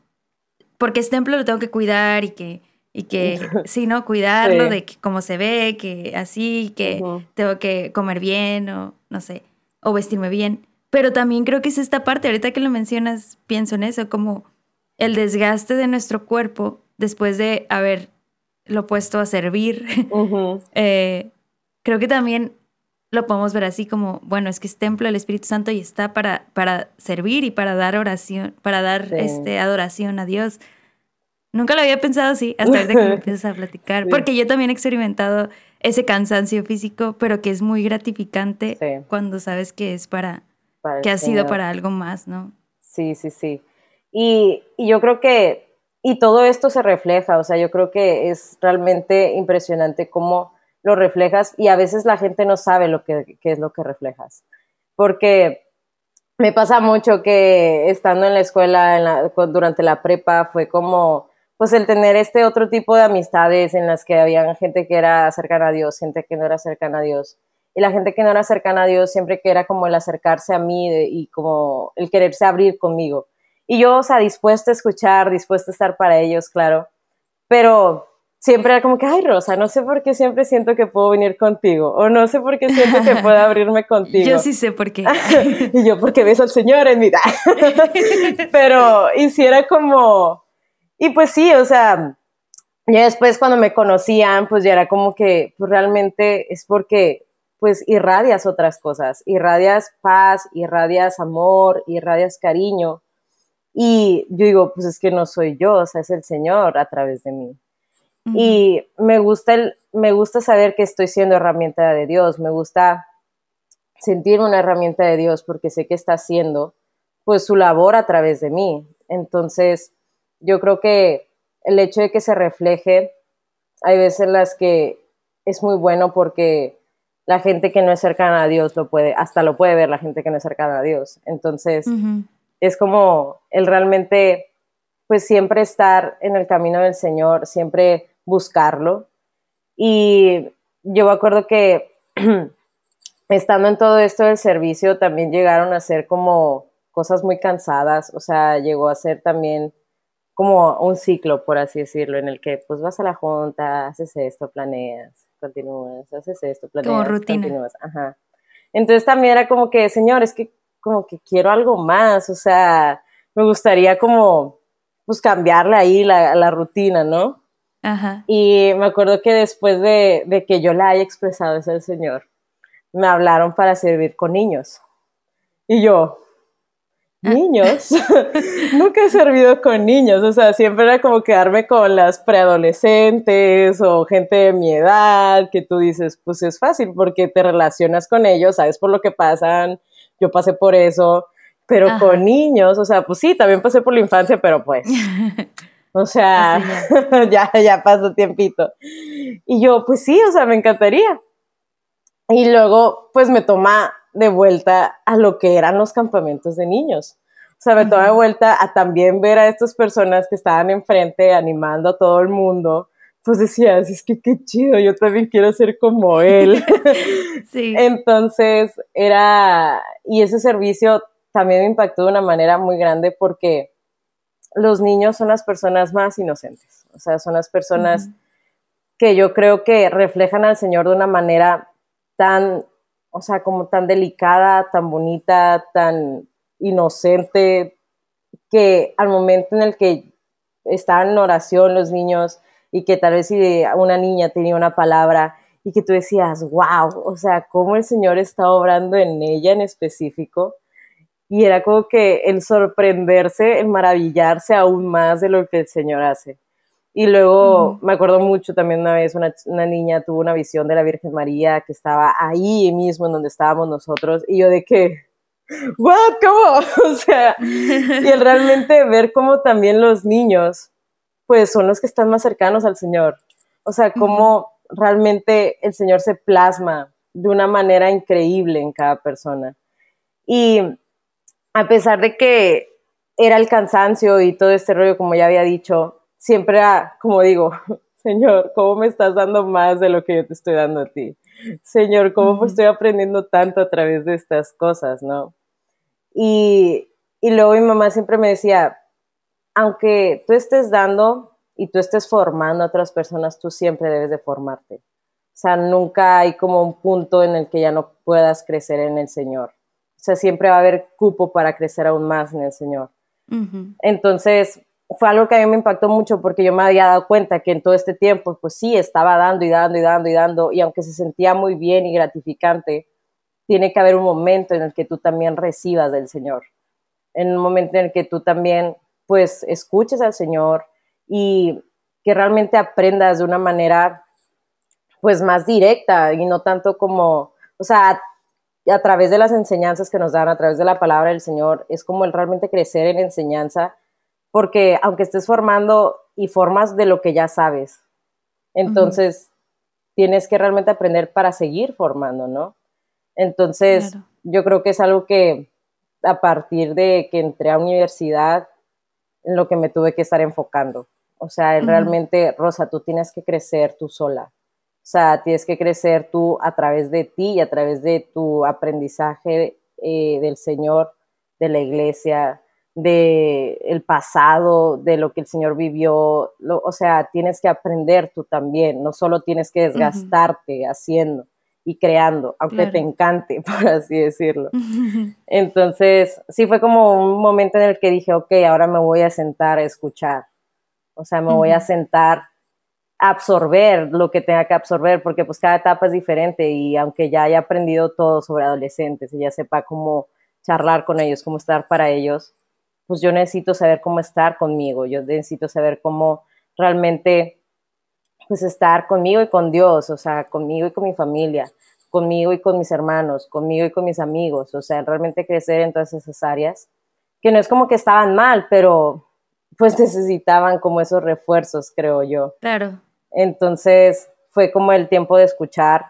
porque es templo lo tengo que cuidar y que y que, [LAUGHS] sí, ¿no? Cuidarlo de cómo se ve, que así, que tengo que comer bien o no sé, o vestirme bien. Pero también creo que es esta parte, ahorita que lo mencionas, pienso en eso, como el desgaste de nuestro cuerpo después de haberlo puesto a servir. [LAUGHS] Eh, creo que también lo podemos ver así como, bueno, es que es templo del Espíritu Santo y está para, para servir y para dar oración, para dar este, adoración a Dios. Nunca lo había pensado así, hasta ahorita que me [LAUGHS] empiezas a platicar, porque yo también he experimentado ese cansancio físico, pero que es muy gratificante cuando sabes que es para, que ha sido para algo más, ¿no? Sí, sí, sí. Y, y, yo creo que, y todo esto se refleja, o sea, yo creo que es realmente impresionante cómo lo reflejas y a veces la gente no sabe lo que, qué es lo que reflejas, porque me pasa mucho que estando en la escuela durante la prepa fue como pues el tener este otro tipo de amistades en las que había gente que era cercana a Dios, gente que no era cercana a Dios. Y la gente que no era cercana a Dios siempre que era como el acercarse a mí y como el quererse abrir conmigo. Y yo, o sea, dispuesta a escuchar, dispuesta a estar para ellos, claro. Pero siempre era como que, ay, Rosa, no sé por qué siempre siento que puedo venir contigo. O no sé por qué siento que puedo abrirme [LAUGHS] contigo. Yo sí sé por qué. [LAUGHS] y yo, porque ves al Señor en mi vida. [LAUGHS] Pero, y si era como, y pues sí, o sea, ya después cuando me conocían, pues ya era como que pues realmente es porque pues irradias otras cosas, irradias paz, irradias amor, irradias cariño. Y yo digo, pues es que no soy yo, o sea, es el Señor a través de mí. Y me gusta, el, me gusta saber que estoy siendo herramienta de Dios, me gusta sentir una herramienta de Dios porque sé que está haciendo pues su labor a través de mí. Entonces, yo creo que el hecho de que se refleje, hay veces en las que es muy bueno porque la gente que no es cercana a Dios lo puede, hasta lo puede ver la gente que no es cercana a Dios. Entonces, es como el realmente, pues siempre estar en el camino del Señor, siempre buscarlo. Y yo me acuerdo que [CLEARS THROAT] estando en todo esto del servicio, también llegaron a ser como cosas muy cansadas, o sea, llegó a ser también como un ciclo, por así decirlo, en el que pues vas a la junta, haces esto, planeas, continúas, haces esto, planeas, como rutina. continúas. Ajá. Entonces también era como que, señor, es que como que quiero algo más, o sea, me gustaría como, pues cambiarle ahí la, la rutina, ¿no? Ajá. Y me acuerdo que después de, de que yo le haya expresado eso al Señor, me hablaron para servir con niños. Y yo, niños, [LAUGHS] nunca he servido con niños, o sea, siempre era como quedarme con las preadolescentes o gente de mi edad, que tú dices, pues es fácil porque te relacionas con ellos, sabes por lo que pasan, yo pasé por eso, pero con niños, o sea, pues sí, también pasé por la infancia, pero pues, [LAUGHS] o sea, [LAUGHS] ya. ya, pasó tiempito. Y yo, pues sí, o sea, me encantaría. Y luego, pues me toma de vuelta a lo que eran los campamentos de niños. O sea, me toma de vuelta a también ver a estas personas que estaban enfrente animando a todo el mundo. Pues decías, es que qué chido, yo también quiero ser como él. [LAUGHS] [LAUGHS] sí. Entonces, era, y ese servicio también me impactó de una manera muy grande porque los niños son las personas más inocentes, o sea, son las personas que yo creo que reflejan al Señor de una manera tan, o sea, como tan delicada, tan bonita, tan inocente, que al momento en el que estaban en oración los niños y que tal vez si una niña tenía una palabra y que tú decías, wow, o sea, cómo el Señor está obrando en ella en específico, y era como que el sorprenderse, el maravillarse aún más de lo que el Señor hace. Y luego me acuerdo mucho también una vez una, una, niña tuvo una visión de la Virgen María que estaba ahí mismo en donde estábamos nosotros y yo de que, ¿what? ¿Cómo? [LAUGHS] O sea, y el realmente ver cómo también los niños pues son los que están más cercanos al Señor. O sea, cómo realmente el Señor se plasma de una manera increíble en cada persona. Y a pesar de que era el cansancio y todo este rollo, como ya había dicho, siempre como digo, [LAUGHS] Señor, ¿cómo me estás dando más de lo que yo te estoy dando a ti? Señor, ¿cómo estoy aprendiendo tanto a través de estas cosas, no? Y, y luego mi mamá siempre me decía, aunque tú estés dando y tú estés formando a otras personas, tú siempre debes de formarte. O sea, nunca hay como un punto en el que ya no puedas crecer en el Señor. O sea, siempre va a haber cupo para crecer aún más en el Señor. Entonces, fue algo que a mí me impactó mucho porque yo me había dado cuenta que en todo este tiempo, pues sí, estaba dando y dando y dando y dando, y aunque se sentía muy bien y gratificante, tiene que haber un momento en el que tú también recibas del Señor, en un momento en el que tú también, pues, escuches al Señor y que realmente aprendas de una manera, pues, más directa y no tanto como, o sea, a través de las enseñanzas que nos dan, a través de la palabra del Señor, es como el realmente crecer en enseñanza, porque aunque estés formando y formas de lo que ya sabes, entonces tienes que realmente aprender para seguir formando, ¿no? Entonces, yo creo que es algo que a partir de que entré a universidad, en lo que me tuve que estar enfocando. O sea, realmente, Rosa, tú tienes que crecer tú sola. O sea, tienes que crecer tú a través de ti y a través de tu aprendizaje eh, del Señor, de la iglesia, de el pasado, de lo que el Señor vivió. o sea, tienes que aprender tú también. No solo tienes que desgastarte haciendo y creando, aunque te encante, [LAUGHS] por así decirlo. [LAUGHS] Entonces, sí fue como un momento en el que dije, ok, ahora me voy a sentar a escuchar. O sea, me voy a sentar absorber lo que tenga que absorber, porque pues cada etapa es diferente y aunque ya haya aprendido todo sobre adolescentes y ya sepa cómo charlar con ellos, cómo estar para ellos, pues yo necesito saber cómo estar conmigo, yo necesito saber cómo realmente pues estar conmigo y con Dios, o sea, conmigo y con mi familia, conmigo y con mis hermanos, conmigo y con mis amigos, o sea, realmente crecer en todas esas áreas, que no es como que estaban mal, pero pues [LAUGHS] necesitaban como esos refuerzos, creo yo. Claro. Entonces fue como el tiempo de escuchar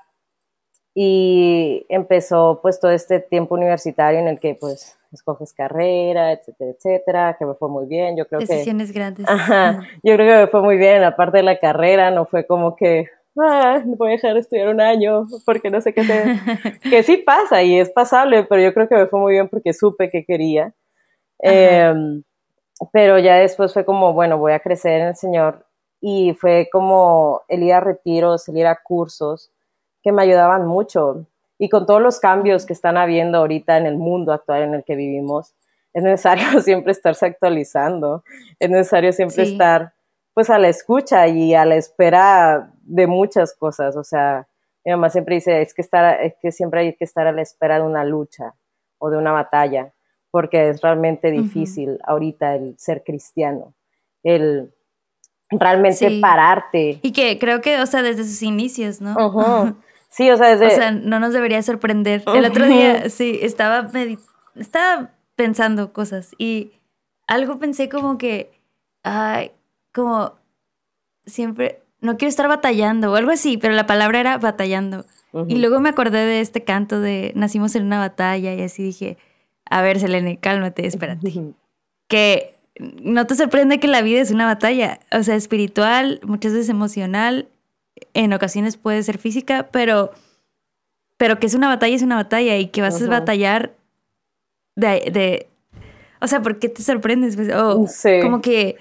y empezó pues todo este tiempo universitario en el que pues escoges carrera, etcétera, etcétera, que me fue muy bien, yo creo que... Decisiones grandes. Ajá, yo creo que me fue muy bien, aparte de la carrera, no fue como que, ah, voy a dejar de estudiar un año porque no sé qué hacer, [LAUGHS] que sí pasa y es pasable, pero yo creo que me fue muy bien porque supe que quería. Em, pero ya después fue como, bueno, voy a crecer en el Señor y fue como el ir a retiros, el ir a cursos que me ayudaban mucho. Y con todos los cambios que están habiendo ahorita en el mundo actual en el que vivimos, es necesario [LAUGHS] siempre estarse actualizando, es necesario siempre estar pues a la escucha y a la espera de muchas cosas, o sea, mi mamá siempre dice, es que, estar, es que siempre hay que estar a la espera de una lucha o de una batalla, porque es realmente difícil ahorita el ser cristiano, el realmente pararte. Y que creo que, o sea, desde sus inicios, ¿no? [LAUGHS] Sí, o sea, desde... O sea, no nos debería sorprender. El otro día, sí, estaba, estaba pensando cosas y algo pensé como que, ay, como siempre, no quiero estar batallando o algo así, pero la palabra era batallando. Y luego me acordé de este canto de nacimos en una batalla y así dije, a ver, Selene, cálmate, espérate. [LAUGHS] que no te sorprende que la vida es una batalla, o sea, espiritual, muchas veces emocional, en ocasiones puede ser física, pero, pero que es una batalla, es una batalla y que vas a batallar de, de, o sea, ¿por qué te sorprendes? Pues, o como que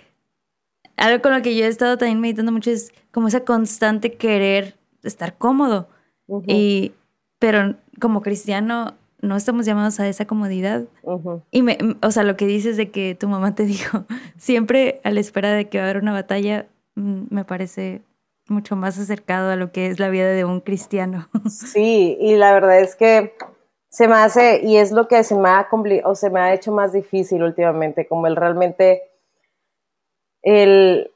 algo con lo que yo he estado también meditando mucho es como esa constante querer estar cómodo. Y, pero como cristiano no estamos llamados a esa comodidad. Y me, o sea, lo que dices de que tu mamá te [LAUGHS] dijo, siempre a la espera de que va a haber una batalla, mm, me parece mucho más acercado a lo que es la vida de un cristiano. [LAUGHS] Sí, y la verdad es que se me hace, y es lo que se me ha, o se me ha hecho más difícil últimamente, como el realmente, el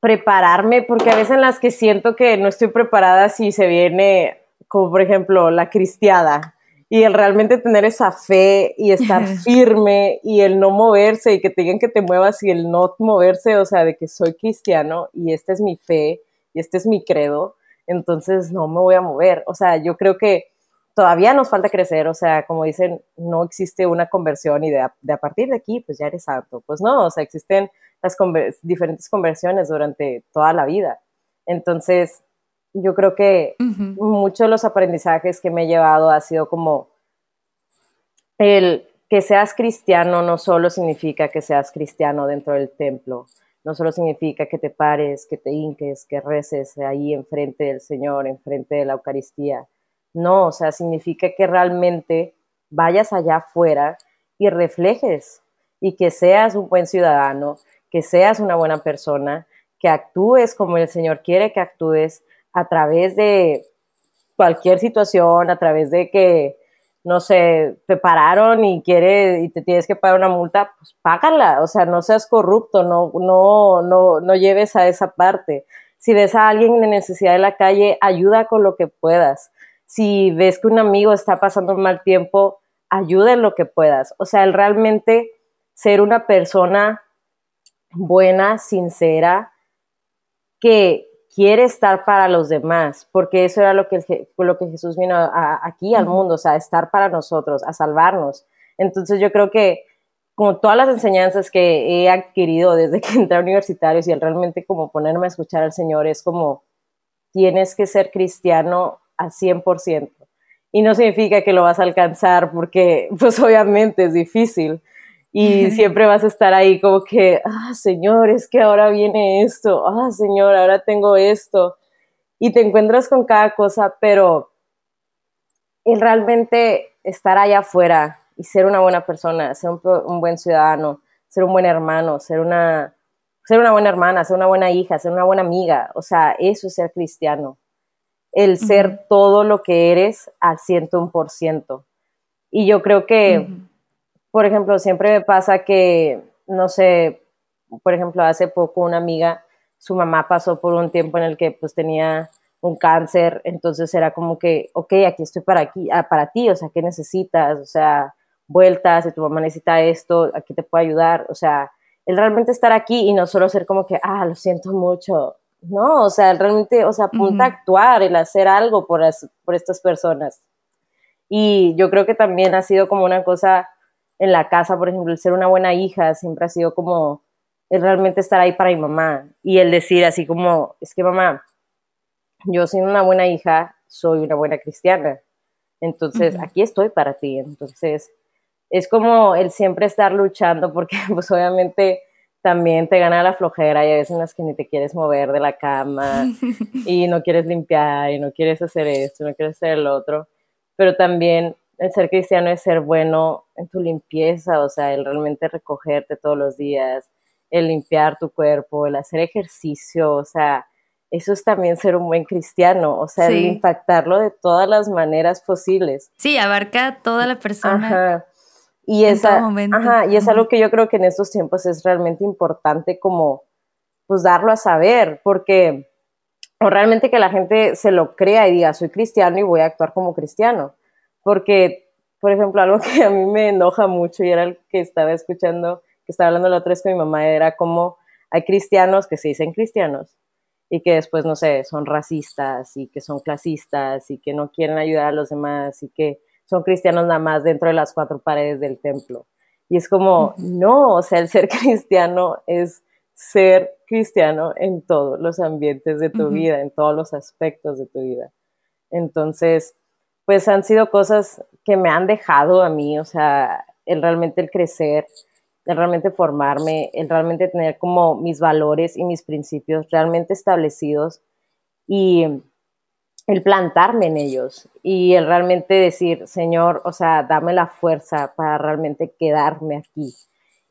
prepararme, porque a veces en las que siento que no estoy preparada si se viene, como por ejemplo la cristiada, y el realmente tener esa fe y estar [LAUGHS] firme y el no moverse y que te digan que te muevas y el no moverse, o sea, de que soy cristiano y esta es mi fe y este es mi credo, entonces no me voy a mover. O sea, yo creo que todavía nos falta crecer, o sea, como dicen, no existe una conversión y de a, partir de aquí, pues ya eres santo. Pues no, o sea, existen las diferentes conversiones durante toda la vida. Entonces, yo creo que muchos de los aprendizajes que me he llevado ha sido como el que seas cristiano no solo significa que seas cristiano dentro del templo, no solo significa que te pares, que te hinques, que reces ahí enfrente del Señor, enfrente de la Eucaristía. No, o sea, significa que realmente vayas allá afuera y reflejes y que seas un buen ciudadano, que seas una buena persona, que actúes como el Señor quiere que actúes a través de cualquier situación, a través de que no sé, te pararon y quiere y te tienes que pagar una multa, pues págala, o sea, no seas corrupto, no, no, no, no lleves a esa parte. Si ves a alguien en necesidad de la calle, ayuda con lo que puedas. Si ves que un amigo está pasando un mal tiempo, ayuda en lo que puedas. O sea, el realmente ser una persona buena, sincera, que, quiere estar para los demás, porque eso era lo que, lo que Jesús vino aquí al mundo, o sea, estar para nosotros, a salvarnos. Entonces yo creo que como todas las enseñanzas que he adquirido desde que entré a universitarios y el realmente como ponerme a escuchar al Señor es como tienes que ser cristiano al 100%. Y no significa que lo vas a alcanzar porque pues obviamente es difícil, y [LAUGHS] siempre vas a estar ahí como que, ah, Señor, es que ahora viene esto, ah, Señor, ahora tengo esto. Y te encuentras con cada cosa, pero el realmente estar allá afuera y ser una buena persona, ser un, buen ciudadano, ser un buen hermano, ser una, ser una buena hermana, ser una buena hija, ser una buena amiga, o sea, eso es ser cristiano. El ser todo lo que eres al ciento un por ciento. Y yo creo que por ejemplo, siempre me pasa que, no sé, por ejemplo, hace poco una amiga, su mamá pasó por un tiempo en el que pues tenía un cáncer, entonces era como que, ok, aquí estoy para, aquí, ah, para ti, o sea, ¿qué necesitas? O sea, vueltas, si tu mamá necesita esto, aquí te puedo ayudar, o sea, el realmente estar aquí y no solo ser como que, ah, lo siento mucho, no, o sea, realmente, o sea, apunta a actuar, el hacer algo por, por estas personas. Y yo creo que también ha sido como una cosa en la casa, por ejemplo, el ser una buena hija siempre ha sido como el realmente estar ahí para mi mamá y el decir así como, es que mamá, yo soy una buena hija, soy una buena cristiana, entonces aquí estoy para ti, entonces es como el siempre estar luchando porque [LAUGHS] pues obviamente también te gana la flojera y a veces en las que ni te quieres mover de la cama [LAUGHS] y no quieres limpiar y no quieres hacer esto, no quieres hacer el otro, pero también el ser cristiano es ser bueno en tu limpieza, o sea, el realmente recogerte todos los días, el limpiar tu cuerpo, el hacer ejercicio, o sea, eso es también ser un buen cristiano, o sea, el impactarlo de todas las maneras posibles. Sí, abarca toda la persona. Ajá. Y, esa, ajá, y es algo que yo creo que en estos tiempos es realmente importante como, pues, darlo a saber, porque, o realmente que la gente se lo crea y diga, soy cristiano y voy a actuar como cristiano porque, por ejemplo, algo [LAUGHS] que a mí me enoja mucho y era el que estaba escuchando, que estaba hablando la otra vez con mi mamá, era como hay cristianos que se dicen cristianos y que después, no sé, son racistas y que son clasistas y que no quieren ayudar a los demás y que son cristianos nada más dentro de las cuatro paredes del templo. Y es como, no, o sea, el ser [LAUGHS] cristiano es ser cristiano en todos los ambientes de tu vida, en todos los aspectos de tu vida. Entonces, pues han sido cosas que me han dejado a mí, o sea, el realmente el crecer, el realmente formarme, el realmente tener como mis valores y mis principios realmente establecidos y el plantarme en ellos y el realmente decir, Señor, o sea, dame la fuerza para realmente quedarme aquí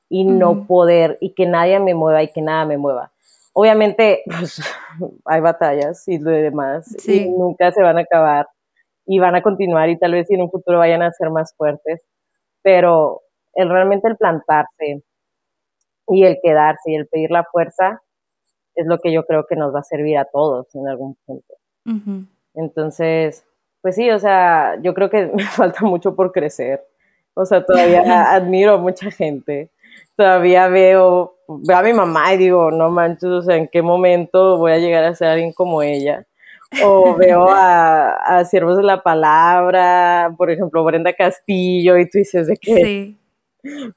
y no poder y que nadie me mueva y que nada me mueva. Obviamente, [LAUGHS] pues, hay batallas y lo demás y nunca se van a acabar y van a continuar y tal vez en un futuro vayan a ser más fuertes, pero el realmente el plantarse y el quedarse y el pedir la fuerza es lo que yo creo que nos va a servir a todos en algún punto. Entonces, pues sí, o sea, yo creo que [LAUGHS] me falta mucho por crecer. O sea, todavía [LAUGHS] admiro a mucha gente. Todavía veo, veo a mi mamá y digo, no manches, o sea, ¿en qué momento voy a llegar a ser alguien como ella? O veo [LAUGHS] a, a Siervos de la Palabra, por ejemplo, Brenda Castillo, y tú dices de que... Sí.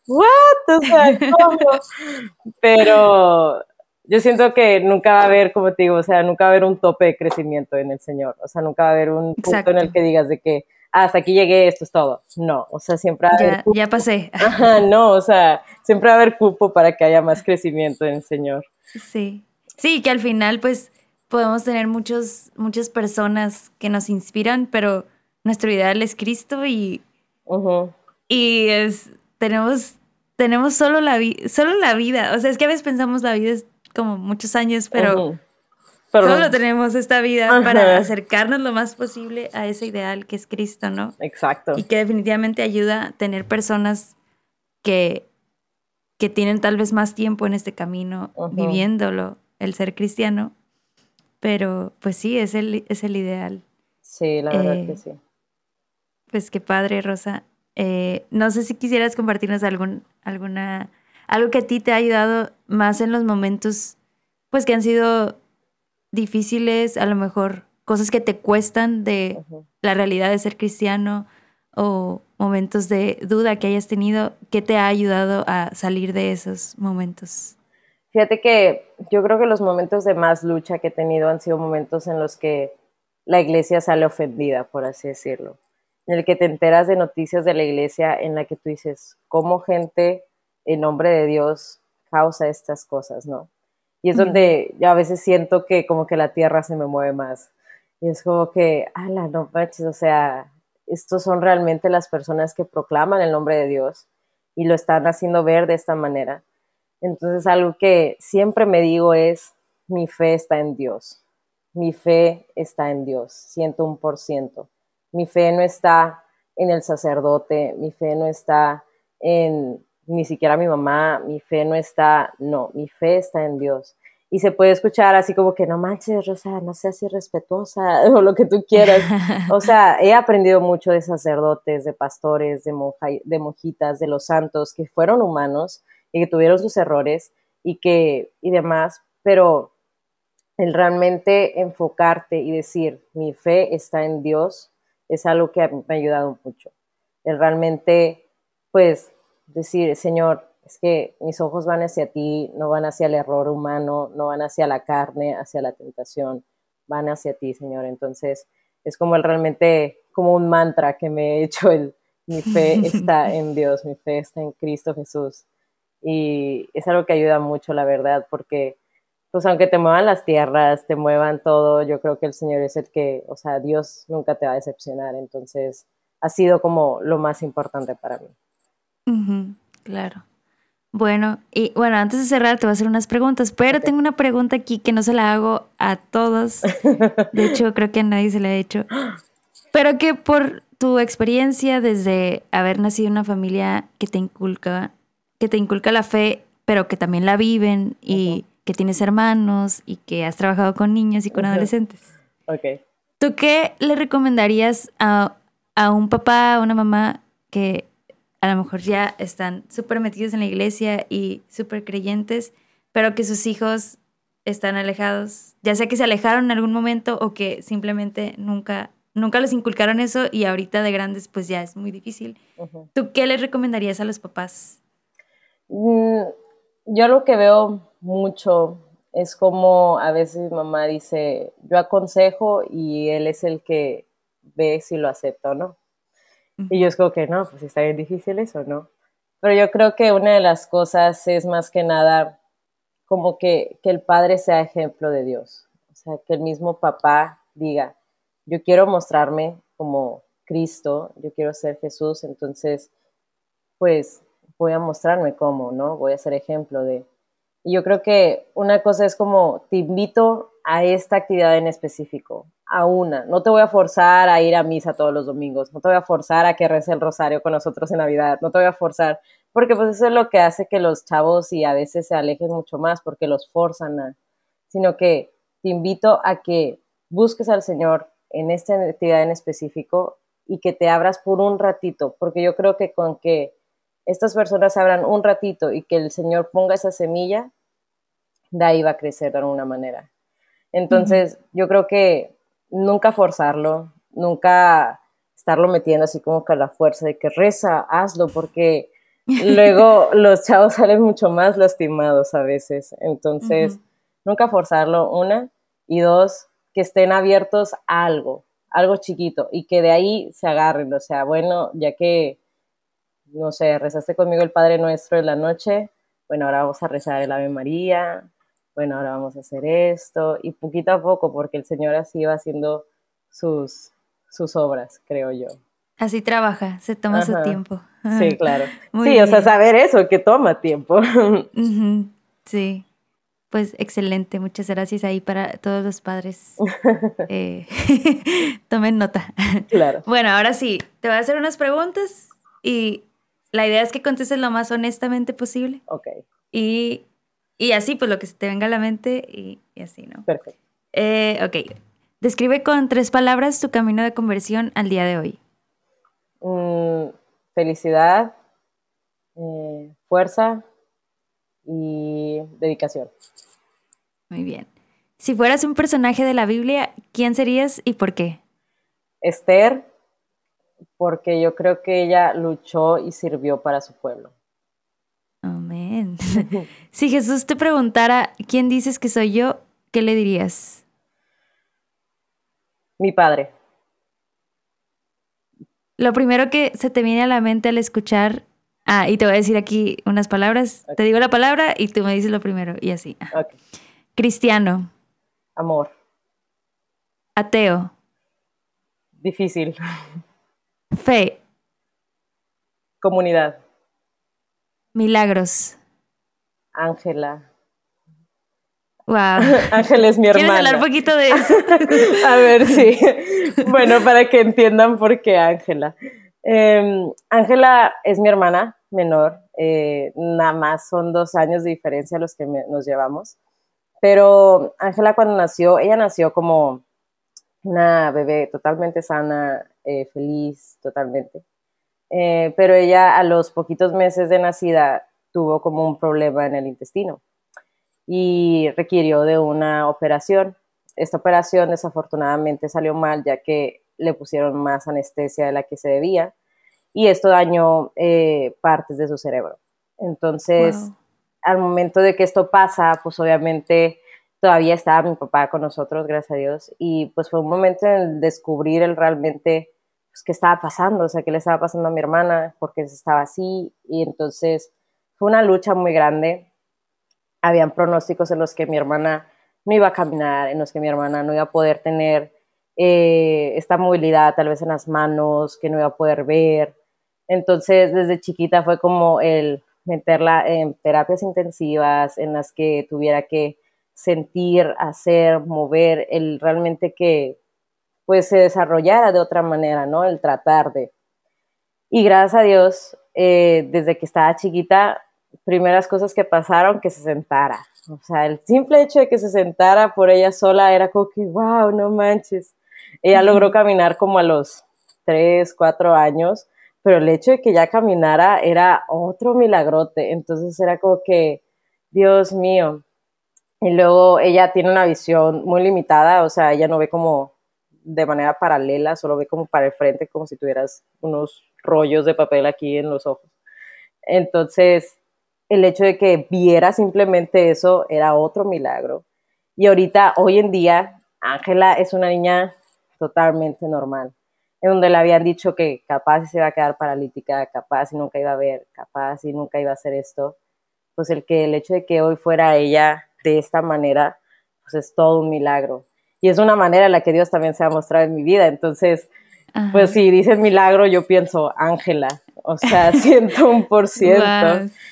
¿What? O sea, ¿cómo? Pero yo siento que nunca va a haber, como te digo, o sea, nunca va a haber un tope de crecimiento en el Señor. O sea, nunca va a haber un punto en el que digas de que ah, hasta aquí llegué, esto es todo. No, o sea, siempre va a haber. Ya, ya pasé. Ajá, no, o sea, siempre va a haber cupo para que haya más crecimiento en el Señor. Sí. Sí, que al final, pues, podemos tener muchos, muchas personas que nos inspiran, pero nuestro ideal es Cristo y, y es, tenemos, tenemos solo, la solo la vida. O sea, es que a veces pensamos la vida es como muchos años, pero, solo tenemos esta vida para acercarnos lo más posible a ese ideal que es Cristo, ¿no? Exacto. Y que definitivamente ayuda a tener personas que, que tienen tal vez más tiempo en este camino viviéndolo, el ser cristiano, pero pues sí, es el, es el ideal. Sí, la verdad que eh, sí. Pues qué padre, Rosa. Eh, no sé si quisieras compartirnos algún, alguna, algo que a ti te ha ayudado más en los momentos, pues que han sido difíciles, a lo mejor cosas que te cuestan de la realidad de ser cristiano o momentos de duda que hayas tenido, ¿qué te ha ayudado a salir de esos momentos? Fíjate que yo creo que los momentos de más lucha que he tenido han sido momentos en los que la iglesia sale ofendida, por así decirlo. En el que te enteras de noticias de la iglesia en la que tú dices, ¿cómo gente en nombre de Dios causa estas cosas, no? Y es donde yo a veces siento que como que la tierra se me mueve más. Y es como que, ala, no manches, o sea, estos son realmente las personas que proclaman el nombre de Dios y lo están haciendo ver de esta manera. Entonces algo que siempre me digo es, mi fe está en Dios, mi fe está en Dios, ciento un por ciento. Mi fe no está en el sacerdote, mi fe no está en ni siquiera mi mamá, mi fe no está, no, mi fe está en Dios. Y se puede escuchar así como que no manches, Rosa, no seas irrespetuosa [LAUGHS] o lo que tú quieras. [LAUGHS] O sea, he aprendido mucho de sacerdotes, de pastores, de, de monjitas, de los santos que fueron humanos y que tuvieron sus errores y que y demás, pero el realmente enfocarte y decir mi fe está en Dios es algo que me ha ayudado mucho. El realmente, pues, decir, Señor, es que mis ojos van hacia ti, no van hacia el error humano, no van hacia la carne, hacia la tentación, van hacia ti, Señor. Entonces, es como el realmente, como un mantra que me he hecho el, mi fe [LAUGHS] está en Dios, mi fe está en Cristo Jesús. Y es algo que ayuda mucho, la verdad, porque pues aunque te muevan las tierras, te muevan todo, yo creo que el Señor es el que, o sea, Dios nunca te va a decepcionar. Entonces, ha sido como lo más importante para mí. claro. Bueno, y bueno, antes de cerrar te voy a hacer unas preguntas, pero tengo una pregunta aquí que no se la hago a todos. [LAUGHS] De hecho, creo que a nadie se la he hecho. Pero que por tu experiencia desde haber nacido en una familia que te inculca, que te inculca la fe, pero que también la viven y que tienes hermanos y que has trabajado con niños y con adolescentes. Ok. ¿Tú qué le recomendarías a, a un papá, a una mamá que a lo mejor ya están súper metidos en la iglesia y súper creyentes, pero que sus hijos están alejados, ya sea que se alejaron en algún momento o que simplemente nunca, nunca les inculcaron eso y ahorita de grandes pues ya es muy difícil. ¿Tú qué les recomendarías a los papás? Mm, yo lo que veo mucho es como a veces mamá dice, yo aconsejo y él es el que ve si lo acepta o no. Y yo es como que no, pues está bien difícil eso, ¿no? Pero yo creo que una de las cosas es más que nada como que, que el padre sea ejemplo de Dios. O sea, que el mismo papá diga, yo quiero mostrarme como Cristo, yo quiero ser Jesús, entonces, pues voy a mostrarme cómo, ¿no? Voy a ser ejemplo de... Y yo creo que una cosa es como, te invito a esta actividad en específico, a una. No te voy a forzar a ir a misa todos los domingos, no te voy a forzar a que rece el rosario con nosotros en Navidad, no te voy a forzar, porque pues eso es lo que hace que los chavos y a veces se alejen mucho más porque los forzan a, sino que te invito a que busques al Señor en esta actividad en específico y que te abras por un ratito, porque yo creo que con que estas personas abran un ratito y que el Señor ponga esa semilla, de ahí va a crecer de alguna manera. Entonces, yo creo que nunca forzarlo, nunca estarlo metiendo así como que a la fuerza de que reza, hazlo, porque [LAUGHS] luego los chavos salen mucho más lastimados a veces. Entonces, nunca forzarlo, una, y dos, que estén abiertos a algo, algo chiquito, y que de ahí se agarren. O sea, bueno, ya que, no sé, rezaste conmigo el Padre Nuestro de la noche, bueno, ahora vamos a rezar el Ave María, bueno, ahora vamos a hacer esto, y poquito a poco, porque el Señor así va haciendo sus, sus obras, creo yo. Así trabaja, se toma su tiempo. Sí, [LAUGHS] claro. sí, o sea, saber eso, que toma tiempo. [LAUGHS] Sí, pues excelente, muchas gracias ahí para todos los padres. [LAUGHS] Eh, tomen nota. Claro. Bueno, ahora sí, te voy a hacer unas preguntas y la idea es que contestes lo más honestamente posible. Ok. Y y así, pues lo que se te venga a la mente y, así, ¿no? Perfecto. Eh, ok. Describe con tres palabras tu camino de conversión al día de hoy. Mm, felicidad, eh, fuerza y dedicación. Muy bien. Si fueras un personaje de la Biblia, ¿quién serías y por qué? Esther, porque yo creo que ella luchó y sirvió para su pueblo. Amén. [LAUGHS] [LAUGHS] si Jesús te preguntara, ¿quién dices que soy yo? ¿Qué le dirías? Mi padre. Lo primero que se te viene a la mente al escuchar, ah, y te voy a decir aquí unas palabras, te digo la palabra y tú me dices lo primero, y así. Cristiano. Amor. Ateo. Difícil. [LAUGHS] Fe. Comunidad. Milagros. Ángela. Wow. [LAUGHS] Ángela es mi hermana. ¿Quieres hablar un poquito de eso? [LAUGHS] A ver, sí. [LAUGHS] Bueno, para que entiendan por qué Ángela. Em, Ángela es mi hermana menor. Eh, nada más son dos años de diferencia los que nos llevamos. Pero Ángela cuando nació, ella nació como una bebé totalmente sana, eh, feliz, totalmente. Eh, pero ella a los poquitos meses de nacida tuvo como un problema en el intestino y requirió de una operación. Esta operación desafortunadamente salió mal ya que le pusieron más anestesia de la que se debía y esto dañó eh, partes de su cerebro. Entonces, al momento de que esto pasa, pues obviamente todavía estaba mi papá con nosotros, gracias a Dios, y pues fue un momento en descubrir el realmente pues, qué estaba pasando, o sea, qué le estaba pasando a mi hermana, porque estaba así, y entonces fue una lucha muy grande. Habían pronósticos en los que mi hermana no iba a caminar, en los que mi hermana no iba a poder tener eh, esta movilidad tal vez en las manos, que no iba a poder ver. Entonces, desde chiquita fue como el meterla en terapias intensivas en las que tuviera que sentir, hacer, mover, el realmente que pues se desarrollara de otra manera, ¿no? El tratar de. Y gracias a Dios, eh, desde que estaba chiquita, primeras cosas que pasaron, que se sentara. O sea, el simple hecho de que se sentara por ella sola era como que, wow, no manches. Ella logró caminar como a los tres, cuatro años, pero el hecho de que ya caminara era otro milagrote. Entonces era como que, Dios mío. Y luego ella tiene una visión muy limitada, o sea, ella no ve como de manera paralela, solo ve como para el frente, como si tuvieras unos rollos de papel aquí en los ojos. Entonces, el hecho de que viera simplemente eso era otro milagro. Y ahorita, hoy en día, Ángela es una niña totalmente normal, en donde le habían dicho que capaz se iba a quedar paralítica, capaz y nunca iba a ver, capaz y nunca iba a hacer esto. Pues el que el hecho de que hoy fuera ella de esta manera, pues es todo un milagro. Y es una manera en la que Dios también se ha mostrado en mi vida. Entonces, pues si dices milagro, yo pienso Ángela. O sea, [LAUGHS] siento un por ciento.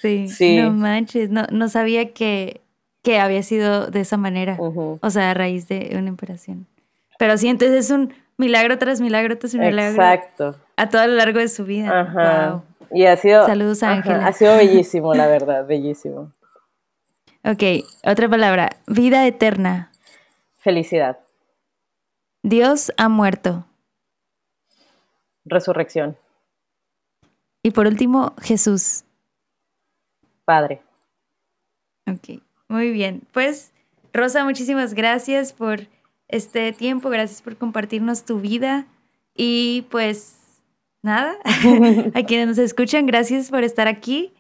sí. No manches, no, no sabía que, que había sido de esa manera. O sea, a raíz de una operación. Pero sí, entonces es un milagro tras milagro tras milagro. Exacto. A todo lo largo de su vida. Ajá. Y ha sido. Saludos a Ángela. Ha sido bellísimo, la [LAUGHS] verdad, bellísimo. Ok, otra palabra. Vida eterna. Felicidad. Dios ha muerto. Resurrección. Y por último, Jesús. Padre. Ok, muy bien. Pues, Rosa, muchísimas gracias por este tiempo, gracias por compartirnos tu vida y pues nada, [LAUGHS] a quienes nos escuchan, gracias por estar aquí.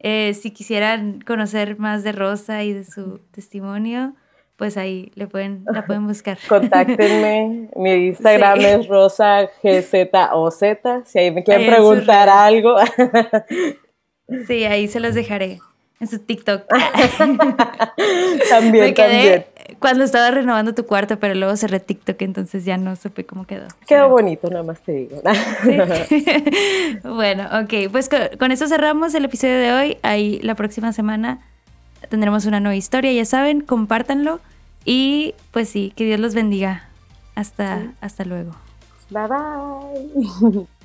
Eh, si quisieran conocer más de Rosa y de su testimonio, pues ahí le pueden, la pueden buscar. [LAUGHS] Contáctenme, mi Instagram es rosa gzoz, si ahí me quieren preguntar algo. [LAUGHS] sí, ahí se los dejaré en su TikTok. [LAUGHS] también, me quedé Cuando estaba renovando tu cuarto, pero luego cerré TikTok, entonces ya no supe cómo quedó. Quedó bonito, nada más te digo. [LAUGHS] bueno, ok, pues con, con eso cerramos el episodio de hoy. Ahí la próxima semana tendremos una nueva historia, ya saben, compártanlo y pues sí, que Dios los bendiga. Hasta, hasta luego. Bye bye. [LAUGHS]